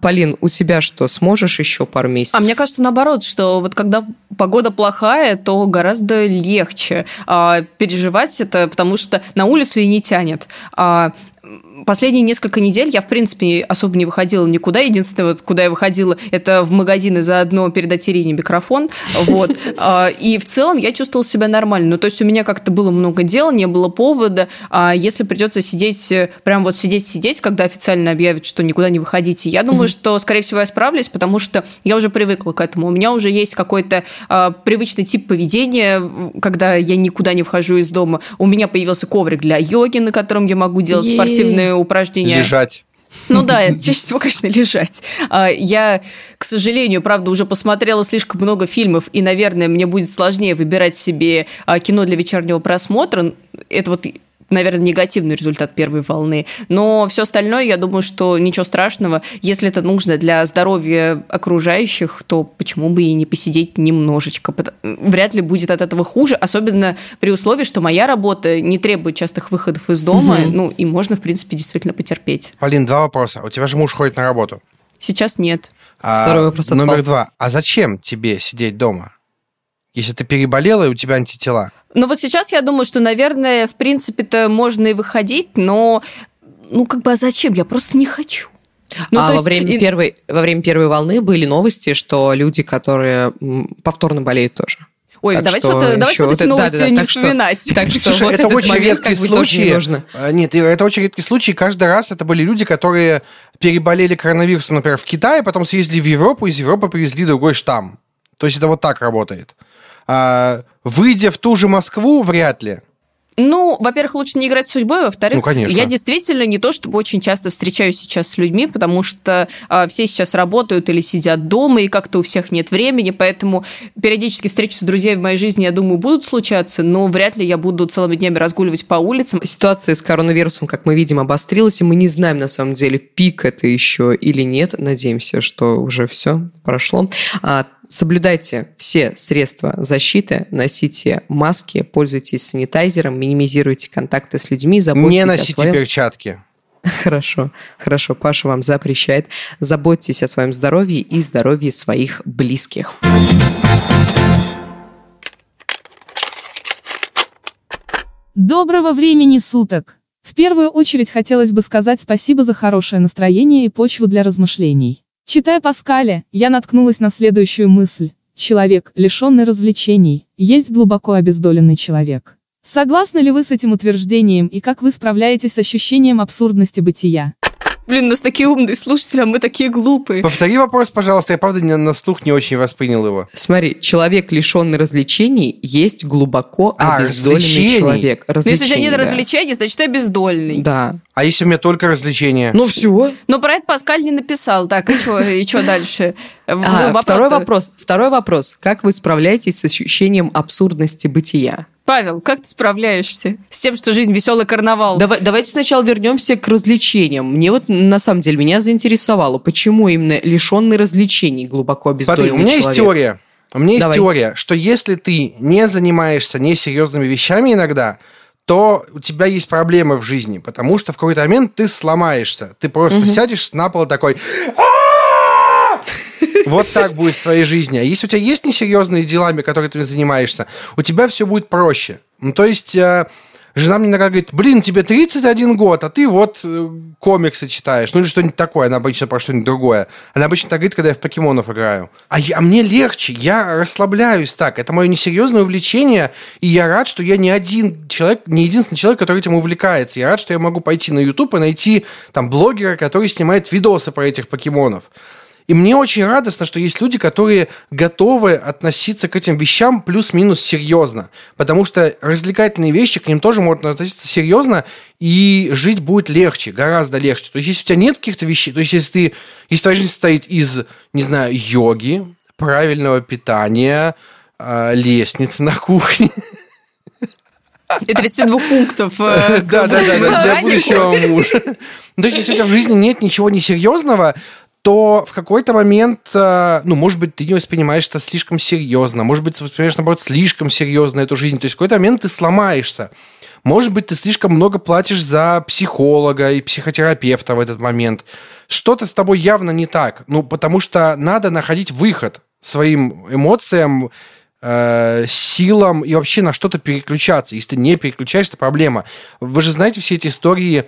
Полин, у тебя что, сможешь еще пару месяцев? А мне кажется, наоборот, что вот когда погода плохая, то гораздо легче а, переживать это, потому что на улицу и не тянет. А последние несколько недель я, в принципе, особо не выходила никуда. Единственное, вот, куда я выходила, это в магазины заодно передать Ирине микрофон. Вот. А, и в целом я чувствовала себя нормально. Ну, то есть у меня как-то было много дел, не было повода. А если придется сидеть, прям вот сидеть-сидеть, когда официально объявят, что никуда не выходите, я думаю, что, скорее всего, я справлюсь, потому что я уже привыкла к этому. У меня уже есть какой-то а, привычный тип поведения, когда я никуда не вхожу из дома. У меня появился коврик для йоги, на котором я могу делать спортивные упражнения. Лежать. Ну да, чаще всего, конечно, лежать. А, я, к сожалению, правда, уже посмотрела слишком много фильмов, и, наверное, мне будет сложнее выбирать себе а, кино для вечернего просмотра. Это вот наверное, негативный результат первой волны. Но все остальное, я думаю, что ничего страшного. Если это нужно для здоровья окружающих, то почему бы и не посидеть немножечко? Вряд ли будет от этого хуже, особенно при условии, что моя работа не требует частых выходов из дома, угу. ну и можно, в принципе, действительно потерпеть. Полин, два вопроса. У тебя же муж ходит на работу? Сейчас нет. А, Второй вопрос. Номер два. А зачем тебе сидеть дома? Если ты переболела и у тебя антитела? Ну вот сейчас я думаю, что, наверное, в принципе-то можно и выходить, но ну как бы а зачем? Я просто не хочу. Ну, а во, есть... время первой, во время первой волны были новости, что люди, которые повторно болеют тоже. Ой, так давайте, вот, давайте вот эти новости да, да, не так вспоминать. Что, так что Слушай, вот это очень момент, редкий случай. Не нужно. А, нет, это очень редкий случай. Каждый раз это были люди, которые переболели коронавирусом, например, в Китае, потом съездили в Европу, из Европы привезли другой штамм. То есть это вот так работает. А, выйдя в ту же Москву, вряд ли. Ну, во-первых, лучше не играть с судьбой, во-вторых, ну, конечно. я действительно не то чтобы очень часто встречаюсь сейчас с людьми, потому что э, все сейчас работают или сидят дома, и как-то у всех нет времени, поэтому периодически встречи с друзьями в моей жизни, я думаю, будут случаться, но вряд ли я буду целыми днями разгуливать по улицам. Ситуация с коронавирусом, как мы видим, обострилась, и мы не знаем на самом деле, пик это еще или нет. Надеемся, что уже все прошло. А, Соблюдайте все средства защиты, носите маски, пользуйтесь санитайзером, минимизируйте контакты с людьми, заботьтесь Не носите о своем... перчатки. Хорошо, хорошо. Паша вам запрещает. Заботьтесь о своем здоровье и здоровье своих близких. Доброго времени суток! В первую очередь хотелось бы сказать спасибо за хорошее настроение и почву для размышлений. Читая Паскаля, я наткнулась на следующую мысль. Человек, лишенный развлечений, есть глубоко обездоленный человек. Согласны ли вы с этим утверждением и как вы справляетесь с ощущением абсурдности бытия? Блин, у нас такие умные слушатели, а мы такие глупые. Повтори вопрос, пожалуйста, я правда на слух не очень воспринял его. Смотри, человек, лишенный развлечений, есть глубоко а, обездоленный развлечений. человек. Но если у тебя нет да. развлечений, значит, ты обездоленный. Да. А если у меня только развлечения? Ну все. Но про это Паскаль не написал. Так, и что и А, ну, второй вопрос. Второй вопрос. Как вы справляетесь с ощущением абсурдности бытия? Павел, как ты справляешься с тем, что жизнь веселый карнавал? Давай, давайте сначала вернемся к развлечениям. Мне вот на самом деле меня заинтересовало, почему именно лишенный развлечений глубоко обездоленный Смотри, у меня человек. есть теория. У меня есть Давай. теория, что если ты не занимаешься несерьезными вещами иногда, то у тебя есть проблемы в жизни, потому что в какой-то момент ты сломаешься. Ты просто угу. сядешь на пол такой... Вот так будет в твоей жизни. А если у тебя есть несерьезные делами, которые ты занимаешься, у тебя все будет проще. Ну, то есть... Э, жена мне иногда говорит, блин, тебе 31 год, а ты вот э, комиксы читаешь, ну или что-нибудь такое. Она обычно про что-нибудь другое. Она обычно так говорит, когда я в покемонов играю. А, я, а мне легче, я расслабляюсь так. Это мое несерьезное увлечение, и я рад, что я не один человек, не единственный человек, который этим увлекается. Я рад, что я могу пойти на YouTube и найти там блогера, который снимает видосы про этих покемонов. И мне очень радостно, что есть люди, которые готовы относиться к этим вещам плюс-минус серьезно. Потому что развлекательные вещи, к ним тоже можно относиться серьезно, и жить будет легче, гораздо легче. То есть, если у тебя нет каких-то вещей, то есть, если ты, если твоя жизнь состоит из, не знаю, йоги, правильного питания, э, лестницы на кухне, И 32 пунктов. э, Да, да, да, да, для будущего мужа. Ну, То есть, если у тебя в жизни нет ничего несерьезного, то в какой-то момент, э, ну, может быть, ты не воспринимаешь это слишком серьезно, может быть, ты воспринимаешь, наоборот, слишком серьезно эту жизнь. То есть, в какой-то момент ты сломаешься. Может быть, ты слишком много платишь за психолога и психотерапевта в этот момент. Что-то с тобой явно не так. Ну, потому что надо находить выход своим эмоциям, э, силам и вообще на что-то переключаться. Если ты не переключаешься, это проблема. Вы же знаете все эти истории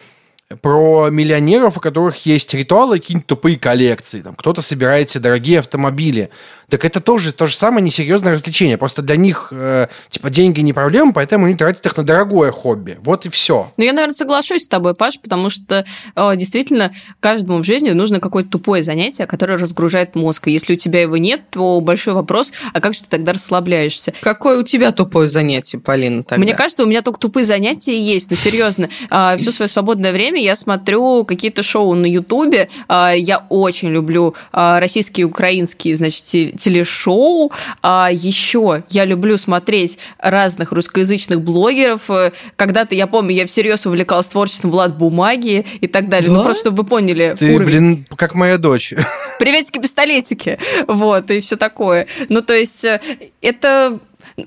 про миллионеров, у которых есть ритуалы, какие-нибудь тупые коллекции. Там кто-то собирает себе дорогие автомобили. Так это тоже то же самое несерьезное развлечение. Просто для них э, типа деньги не проблема, поэтому они тратят их на дорогое хобби. Вот и все. Ну, я, наверное, соглашусь с тобой, Паш, потому что э, действительно каждому в жизни нужно какое-то тупое занятие, которое разгружает мозг. И если у тебя его нет, то большой вопрос, а как же ты тогда расслабляешься? Какое у тебя тупое занятие, Полина, тогда? Мне кажется, у меня только тупые занятия есть, но серьезно. Все свое свободное время я смотрю какие-то шоу на Ютубе. А, Я очень люблю а, российские и украинские, значит, те- телешоу. Еще я люблю смотреть разных русскоязычных блогеров. Э, Когда-то, я помню, я всерьез увлекалась творчеством Влад Бумаги и так далее. Ну, Да? просто чтобы вы поняли Ты, уровень. блин, как моя дочь. приветики-пистолетики, вот, и все такое. Ну, то есть, э, это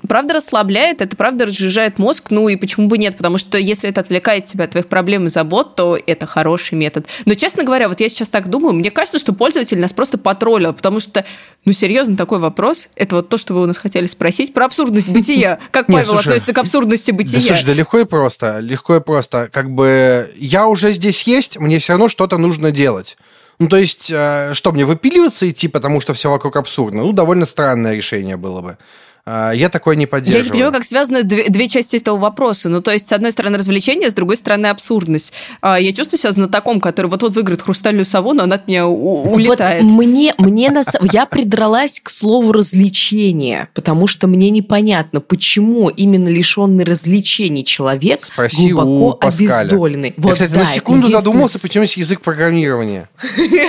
правда расслабляет, это правда разжижает мозг, ну и почему бы нет, потому что если это отвлекает тебя от твоих проблем и забот, то это хороший метод. Но, честно говоря, вот я сейчас так думаю, мне кажется, что пользователь нас просто потроллил, потому что, ну, серьезно, такой вопрос, это вот то, что вы у нас хотели спросить, про абсурдность бытия. Как Павел относится к абсурдности Да бытия? слушай, да легко и просто, легко и просто. Как бы я уже здесь есть, мне все равно что-то нужно делать. Ну, то есть, э, что, мне выпиливаться идти, потому что все вокруг абсурдно? Ну, довольно странное решение было бы. А, Я такое не Я поддерживаю. не понимаю, как связаны две, две части этого вопроса. Ну, то есть, с одной стороны, развлечение, с другой стороны, абсурдность. А, Я чувствую себя знатоком, который вот-вот выиграет хрустальную сову, но она от меня у- улетает. Вот мне, мне на я придралась к слову развлечение, потому что мне непонятно, почему именно лишенный развлечений человек Спроси у глубоко Паскаля. обездоленный. Я, Вот, кстати, да, на секунду единственное. задумался, почему есть язык программирования.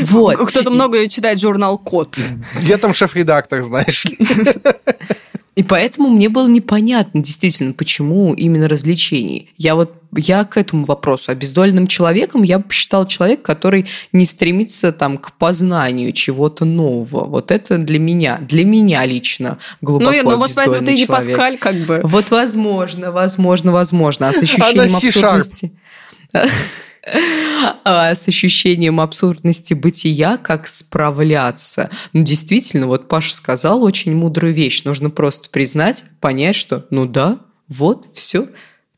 Вот. Кто-то много читает журнал Код. Я там шеф-редактор, знаешь ли. И поэтому мне было непонятно, действительно, почему именно развлечений. Я вот я к этому вопросу. Обездоленным человеком я бы посчитал человек, который не стремится там к познанию чего-то нового. Вот это для меня, для меня лично глубоко Ну, Ир, ну, может, поэтому ты не человек. Паскаль, как бы. Вот возможно, возможно, возможно. А с ощущением абсурдности... А с ощущением абсурдности бытия, как справляться. Ну, действительно, вот Паша сказал очень мудрую вещь. Нужно просто признать, понять, что ну да, вот, все,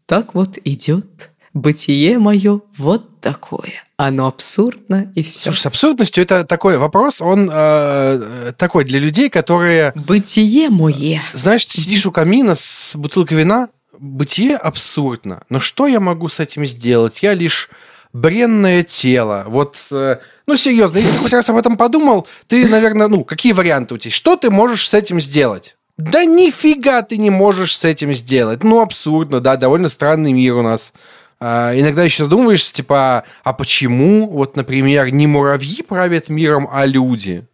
так вот идет. Бытие мое вот такое. Оно абсурдно и все. Слушай, с абсурдностью это такой вопрос, он э, такой для людей, которые Бытие мое. Знаешь, ты сидишь у камина с бутылкой вина, бытие абсурдно. Но что я могу с этим сделать? Я лишь бренное тело. Вот, э, ну, серьезно, если ты хоть раз об этом подумал, ты, наверное, ну, какие варианты у тебя? Что ты можешь с этим сделать? Да нифига ты не можешь с этим сделать. Ну, абсурдно, да, довольно странный мир у нас. А, иногда еще задумываешься, типа, а почему, вот, например, не муравьи правят миром, а люди?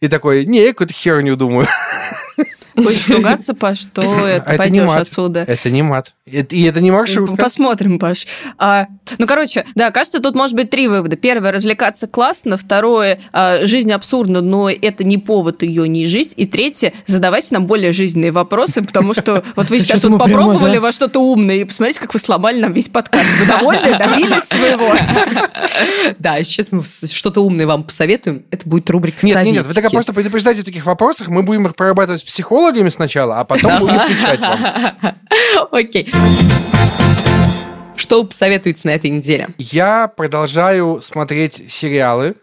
И такой, не, я какую-то херню думаю. Будешь ругаться, Паш, что это А это пойдешь отсюда. Это не мат. И это не маршрутка. Посмотрим, Паш. А, ну, короче, да, кажется, тут может быть три вывода. Первое, развлекаться классно. Второе, а, жизнь абсурдна, но это не повод ее не жить. И третье, задавайте нам более жизненные вопросы, потому что вот вы сейчас вот попробовали во что-то умное, и посмотрите, как вы сломали нам весь подкаст. Вы довольны? Добились своего? Да, сейчас мы что-то умное вам посоветуем. Это будет рубрика Нет, нет, нет, вы только просто предупреждайте о таких вопросах, мы будем их прорабатывать с психологами сначала, а потом будем отвечать вам. Окей. Что посоветуется на этой неделе? Я продолжаю смотреть сериалы.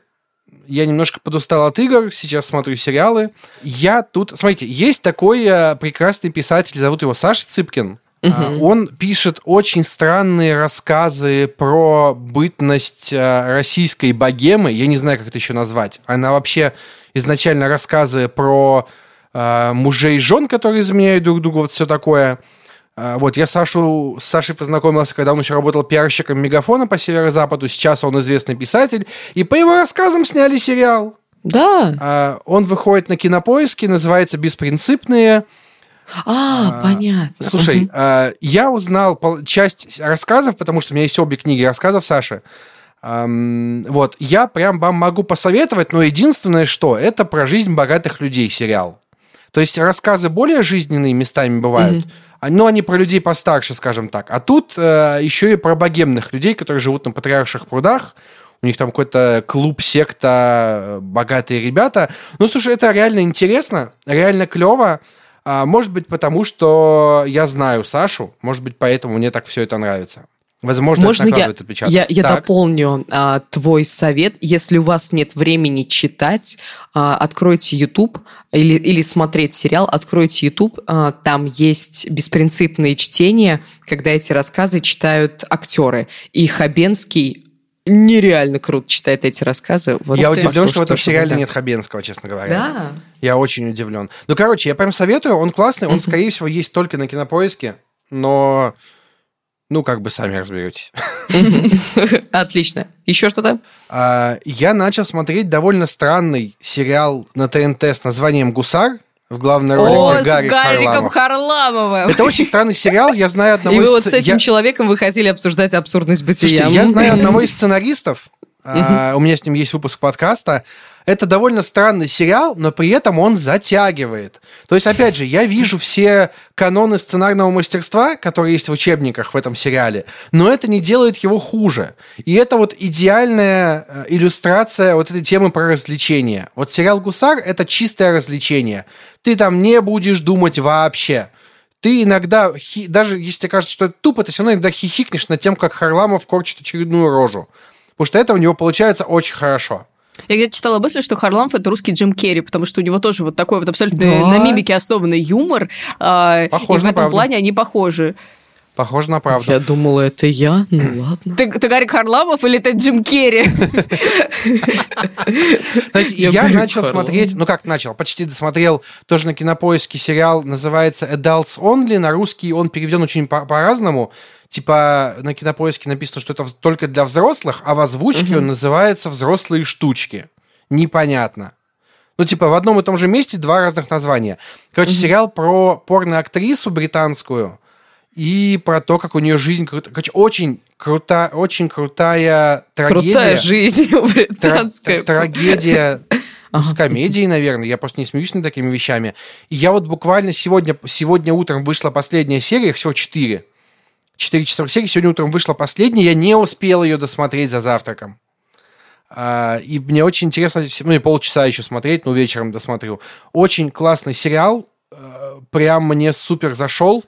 Я немножко подустал от игр, сейчас смотрю сериалы. Я тут... Смотрите, есть такой э, прекрасный писатель, зовут его Саша Цыпкин. А, Он пишет очень странные рассказы про бытность э, российской богемы. Я не знаю, как это еще назвать. Она вообще изначально рассказы про мужей и жен, которые изменяют друг другу, вот все такое. А, Вот, я Сашу, с Сашей познакомился, когда он еще работал пиарщиком Мегафона по Северо-Западу. Сейчас он известный писатель. И по его рассказам сняли сериал. Да. А, Он выходит на кинопоиске, называется «Беспринципные». А, А, понятно. Слушай, э, я узнал часть рассказов, потому что у меня есть обе книги рассказов Саши. Ам, вот, я прям вам могу посоветовать, но единственное, что это про жизнь богатых людей сериал. То есть рассказы более жизненные местами бывают, а, но они про людей постарше, скажем так. А тут э, еще и про богемных людей, которые живут на патриарших прудах. У них там какой-то клуб, секта, богатые ребята. Ну, слушай, это реально интересно, реально клево. А, может быть, потому что я знаю Сашу, может быть, поэтому мне так все это нравится. Возможно, Можно это я, отпечаток. я, я Так. дополню а, твой совет? Если у вас нет времени читать, а, откройте YouTube или, или смотреть сериал, откройте YouTube, а, там есть беспринципные чтения, когда эти рассказы читают актеры. И Хабенский нереально круто читает эти рассказы. Вот я удивлен, что в этом сериале да. нет Хабенского, честно говоря. Да. Я очень удивлен. Ну, короче, я прям советую, он классный, он, скорее всего, есть только на кинопоиске, но, ну, как бы сами разберетесь. Отлично. Еще что-то? А, Я начал смотреть довольно странный сериал на ТНТ с названием «Гусар», в главной роли О, где с Гарик Гариком Харламов. Харламовым. Это очень странный сериал, я знаю одного И вы вот с этим я- человеком вы хотели обсуждать абсурдность бытия. Слушайте, я знаю одного из сценаристов, а, у меня с ним есть выпуск подкаста. Это довольно странный сериал, но при этом он затягивает. То есть, опять же, я вижу все каноны сценарного мастерства, которые есть в учебниках в этом сериале, но это не делает его хуже. И это вот идеальная э, иллюстрация вот этой темы про развлечения. Вот сериал «Гусар» — это чистое развлечение. Ты там не будешь думать вообще ты иногда, даже если тебе кажется, что это тупо, ты все равно иногда хихикнешь над тем, как Харламов корчит очередную рожу. Потому что это у него получается очень хорошо. Я где-то читала мысль, что Харламов это русский Джим Керри, потому что у него тоже вот такой вот абсолютно Да. на мимике основанный юмор, а, Похоже и в этом правду. плане они похожи. Похоже на правду. Я думала, это я. Ну ладно. Ты, ты Гарик Харламов или ты Джим Керри? Я начал смотреть, ну как начал, почти досмотрел тоже на кинопоиске сериал, называется Adults Only, на русский он переведен очень по- по-разному. Типа на кинопоиске написано, что это только для взрослых, а в озвучке он называется «Взрослые штучки». Непонятно. Ну, типа, в одном и том же месте два разных названия. Короче, сериал про порноактрису британскую и про то, как у нее жизнь... крут- Короче, очень, крута, очень крутая трагедия. Крутая жизнь британская. тра- Трагедия с комедией, наверное. Я просто не смеюсь над такими вещами. И я вот буквально сегодня, сегодня утром вышла последняя серия, их всего четыре. Четыре часовых серии. Сегодня утром вышла последняя. Я не успел ее досмотреть за завтраком. А, и мне очень интересно, ну и полчаса еще смотреть, ну вечером досмотрю. Очень классный сериал, э, прям мне супер зашел.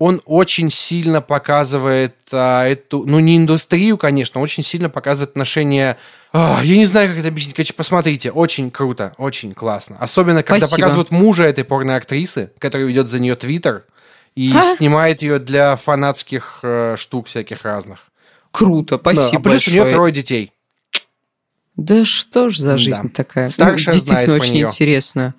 Он очень сильно показывает а, эту, ну не индустрию, конечно, очень сильно показывает отношение. А, я не знаю, как это объяснить. Короче, посмотрите, очень круто, очень классно. Особенно, когда Спасибо. показывают мужа этой порной актрисы, который ведет за нее твиттер и А? снимает ее для фанатских э, штук всяких разных. Круто, Да, спасибо а плюс у нее большое. трое детей. Да что ж за Да. жизнь такая? Старшая Ну, действительно знает очень интересно.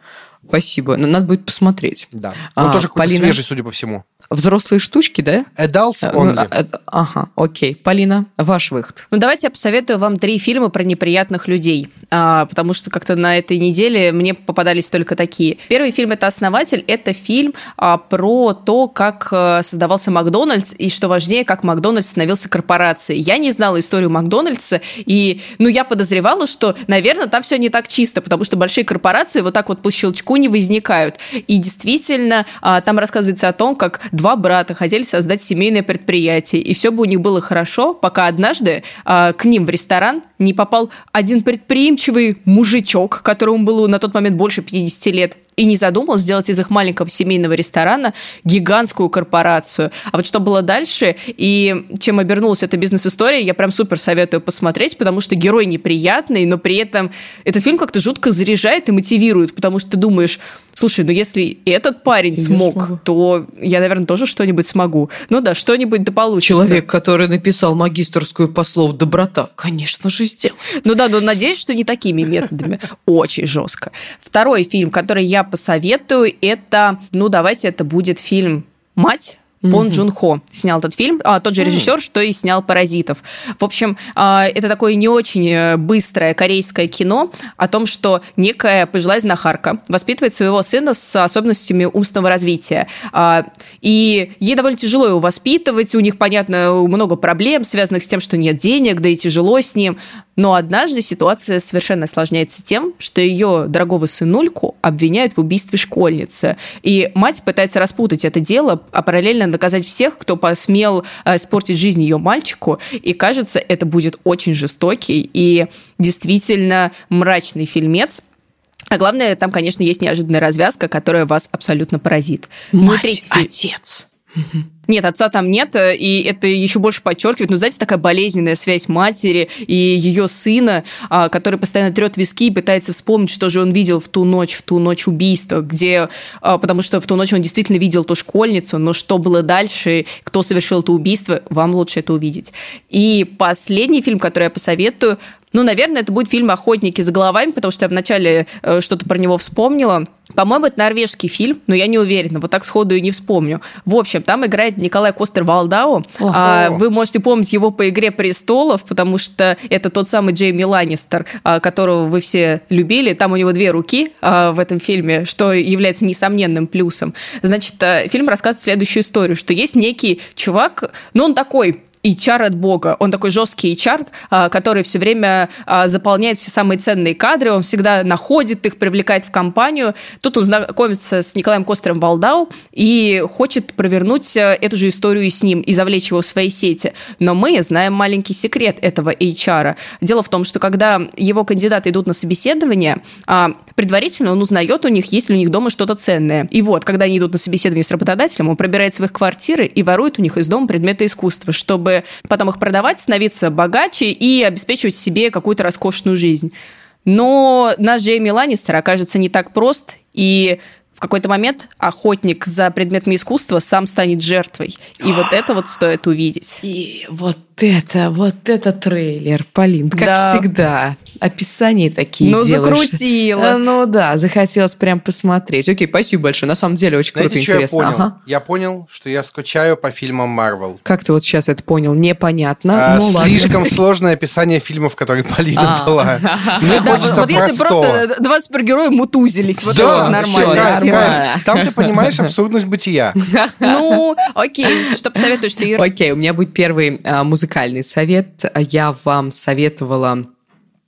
Спасибо. Надо будет посмотреть. Да. А, Он тоже какой-то Полина? свежий, судя по всему. Взрослые штучки, да? Adults Э, ну, only. а, э, Ага, окей. Полина, ваш выход. Ну, давайте я посоветую вам три фильма про неприятных людей, а, потому что как-то на этой неделе мне попадались только такие. Первый фильм это «Основатель». Это фильм а, про то, как а, создавался Макдональдс, и, что важнее, как Макдональдс становился корпорацией. Я не знала историю Макдональдса, и, ну, я подозревала, что, наверное, там все не так чисто, потому что большие корпорации вот так вот по щелчку не возникают. И действительно, а, там рассказывается о том, как два брата хотели создать семейное предприятие, и все бы у них было хорошо, пока однажды а, к ним в ресторан не попал один предприимчивый мужичок, которому было на тот момент больше 50 лет, и не задумал сделать из их маленького семейного ресторана гигантскую корпорацию. А вот что было дальше и чем обернулась эта бизнес-история, я прям супер советую посмотреть, потому что герой неприятный, но при этом этот фильм как-то жутко заряжает и мотивирует, потому что ты думаешь, слушай, ну если этот парень Я смог, смогу. то я, наверное, тоже что-нибудь смогу. Ну да, что-нибудь да получится. Человек, который написал магистрскую по слову «доброта», конечно же, сделал. Ну да, но надеюсь, что не такими методами. Очень жестко. Второй фильм, который я посоветую, это, ну давайте это будет фильм «Мать», Mm-hmm. Пон Джун Хо снял этот фильм, а, тот же режиссер, mm-hmm. что и снял «Паразитов». В общем, а, это такое не очень э, быстрое корейское кино о том, что некая пожилая знахарка воспитывает своего сына с особенностями умственного развития. А, и ей довольно тяжело его воспитывать, у них, понятно, много проблем, связанных с тем, что нет денег, да и тяжело с ним. Но однажды ситуация совершенно осложняется тем, что ее дорогого сынульку обвиняют в убийстве школьницы. И мать пытается распутать это дело, а параллельно наказать всех, кто посмел э, испортить жизнь ее мальчику. И кажется, это будет очень жестокий и действительно мрачный фильмец, а главное, там, конечно, есть неожиданная развязка, которая вас абсолютно поразит. Мать, ну, третий отец. Нет, отца там нет, э, и это еще больше подчеркивает, ну, знаете, такая болезненная связь матери и ее сына, а, который постоянно трет виски и пытается вспомнить, что же он видел в ту ночь, в ту ночь убийства, где, а, потому что в ту ночь он действительно видел ту школьницу, но что было дальше, кто совершил это убийство, вам лучше это увидеть. И последний фильм, который я посоветую, ну, наверное, это будет фильм «Охотники за головами», потому что я вначале э, что-то про него вспомнила. По-моему, это норвежский фильм, но я не уверена, вот так сходу и не вспомню. В общем, там играет Николай Костер Валдау. А, вы можете помнить его по «Игре престолов», потому что это тот самый Джейми Ланнистер, а, которого вы все любили. Там у него две руки а, в этом фильме, что является несомненным плюсом. Значит, э, фильм рассказывает следующую историю, что есть некий чувак, ну он такой HR от Бога. Он такой жесткий HR, а, который все время а, заполняет все самые ценные кадры, он всегда находит их, привлекает в компанию. Тут он знакомится с Николаем Костером Валдау и хочет провернуть э, эту же историю с ним и завлечь его в свои сети. Но мы знаем маленький секрет этого HR. Дело в том, что когда его кандидаты идут на собеседование, а, предварительно он узнает у них, есть ли у них дома что-то ценное. И вот, когда они идут на собеседование с работодателем, он пробирается в их квартиры и ворует у них из дома предметы искусства, чтобы чтобы потом их продавать, становиться богаче и обеспечивать себе какую-то роскошную жизнь. Но наш Джейми Ланнистер окажется не так прост, и в какой-то момент охотник за предметами искусства сам станет жертвой. И вот это вот стоит увидеть. И вот это, вот это трейлер, Полин, как да. всегда. Описания такие Ну, делаешь. закрутила. Э, ну да, захотелось прям посмотреть. Окей, спасибо большое. На самом деле очень Знаете, круто, интересно. Я понял? Ага. я понял, что я скучаю по фильмам Марвел. Как ты вот сейчас это понял? Непонятно. А, ну, слишком ладно. сложное описание фильмов, которые Полина а. дала. Мне хочется Вот если просто два супергероя мутузились, вот это нормально. Там ты понимаешь абсурдность бытия. Ну, окей. Что посоветуешь ты, Ира? Окей, у меня будет первый а, музыкальный совет. Я вам советовала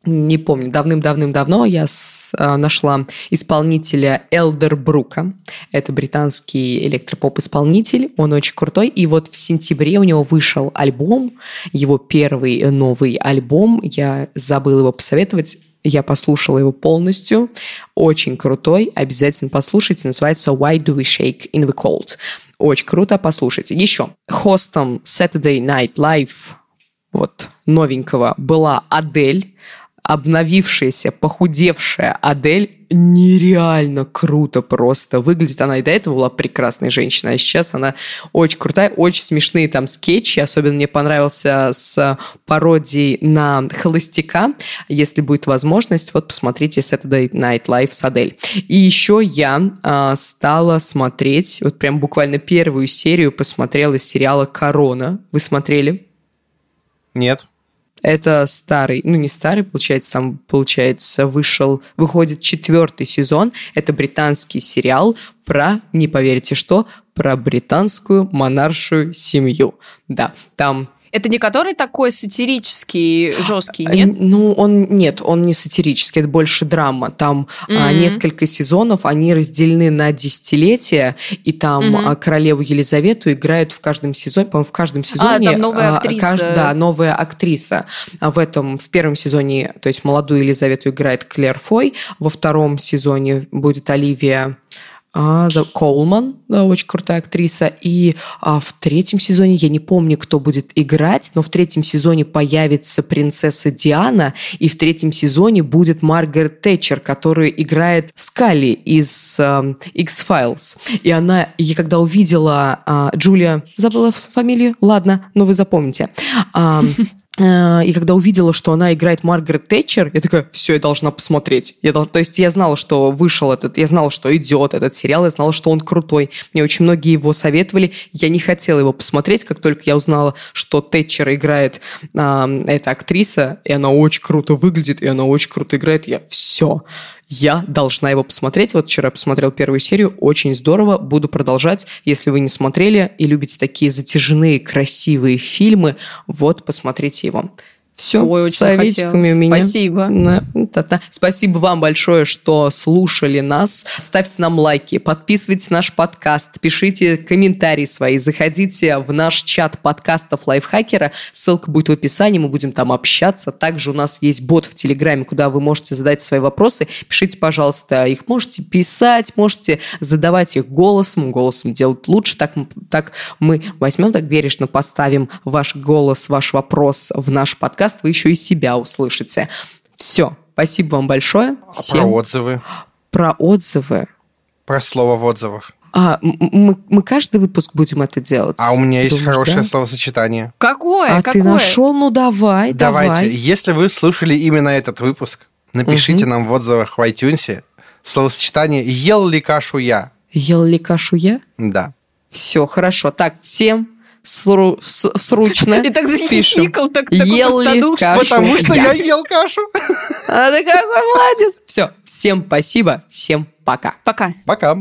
не помню, давным-давным-давно я с, а, нашла исполнителя Элдер Брука. Это британский электропоп-исполнитель, он очень крутой. И вот в сентябре у него вышел альбом, его первый новый альбом. Я забыла его посоветовать. Я послушала его полностью. Очень крутой. Обязательно послушайте. Называется «Why do we shake in the cold?» Очень круто. Послушайте. Еще. Хостом Saturday Night Live вот новенького была Адель обновившаяся, похудевшая Адель нереально круто просто выглядит. Она и до этого была прекрасной женщиной, а сейчас она очень крутая, очень смешные там скетчи. Особенно мне понравился с пародией на Холостяка. Если будет возможность, вот посмотрите Saturday Night Live с Адель. И еще я э, стала смотреть, вот прям буквально первую серию посмотрела из сериала «Корона». Вы смотрели? Нет. Это старый, ну не старый, получается, там, получается, вышел, выходит четвертый сезон. Это британский сериал про, не поверите что, про британскую монаршую семью. Да, там это не который такой сатирический, жесткий, нет? Ну, он нет, он не сатирический, это больше драма. Там mm-hmm. а, несколько сезонов, они разделены на десятилетия, и там mm-hmm. королеву Елизавету играют в каждом сезоне, по-моему, в каждом сезоне. А, там новая актриса. Кажд, да, новая актриса. А в этом, в первом сезоне, то есть молодую Елизавету играет Клэр Фой, во втором сезоне будет Оливия а, Коулман, очень крутая актриса. И а, в третьем сезоне, я не помню, кто будет играть, но в третьем сезоне появится принцесса Диана, и в третьем сезоне будет Маргарет Тэтчер, которая играет Скалли из а, X-Files. И она, я когда увидела а, Джулия, забыла фамилию? Ладно, но вы запомните. и когда увидела, что она играет Маргарет Тэтчер, я такая, все, я должна посмотреть. Я. То есть я знала, что вышел этот, я знала, что идет этот сериал, я знала, что он крутой. Мне очень многие его советовали. Я не хотела его посмотреть, как только я узнала, что Тэтчер играет э, эта актриса, и она очень круто выглядит, и она очень круто играет. Я все, я должна его посмотреть. Вот вчера посмотрел первую серию, очень здорово. Буду продолжать. Если вы не смотрели и любите такие затяжные, красивые фильмы, вот, посмотрите его. Все, Ой, очень советиками у меня. Спасибо. Да, да, да. Спасибо вам большое, что слушали нас. Ставьте нам лайки, подписывайтесь на наш подкаст, пишите комментарии свои, заходите в наш чат подкастов Лайфхакера. Ссылка будет в описании, мы будем там общаться. Также у нас есть бот в Телеграме, куда вы можете задать свои вопросы. Пишите, пожалуйста, их можете писать, можете задавать их голосом. Голосом делать лучше. Так, так мы возьмем, так бережно поставим ваш голос, ваш вопрос в наш подкаст подкаст вы еще и себя услышите. Все. Спасибо вам большое. Всем. А про отзывы? Про отзывы. Про слово в отзывах. А, мы, мы каждый выпуск будем это делать. А у меня есть Думаешь, хорошее да? словосочетание. Какое? А Какое? ты нашел? Ну давай, Давайте. давай. Если вы слушали именно этот выпуск, напишите угу. нам в отзывах в iTunes словосочетание «Ел ли кашу я?» Ел ли кашу я? Да. Все, хорошо. Так, всем сру, с, срочно И так захихикал, так, ел ли кашу? Потому что я ел кашу. А ты какой молодец. Все, всем спасибо, всем пока. Пока. Пока.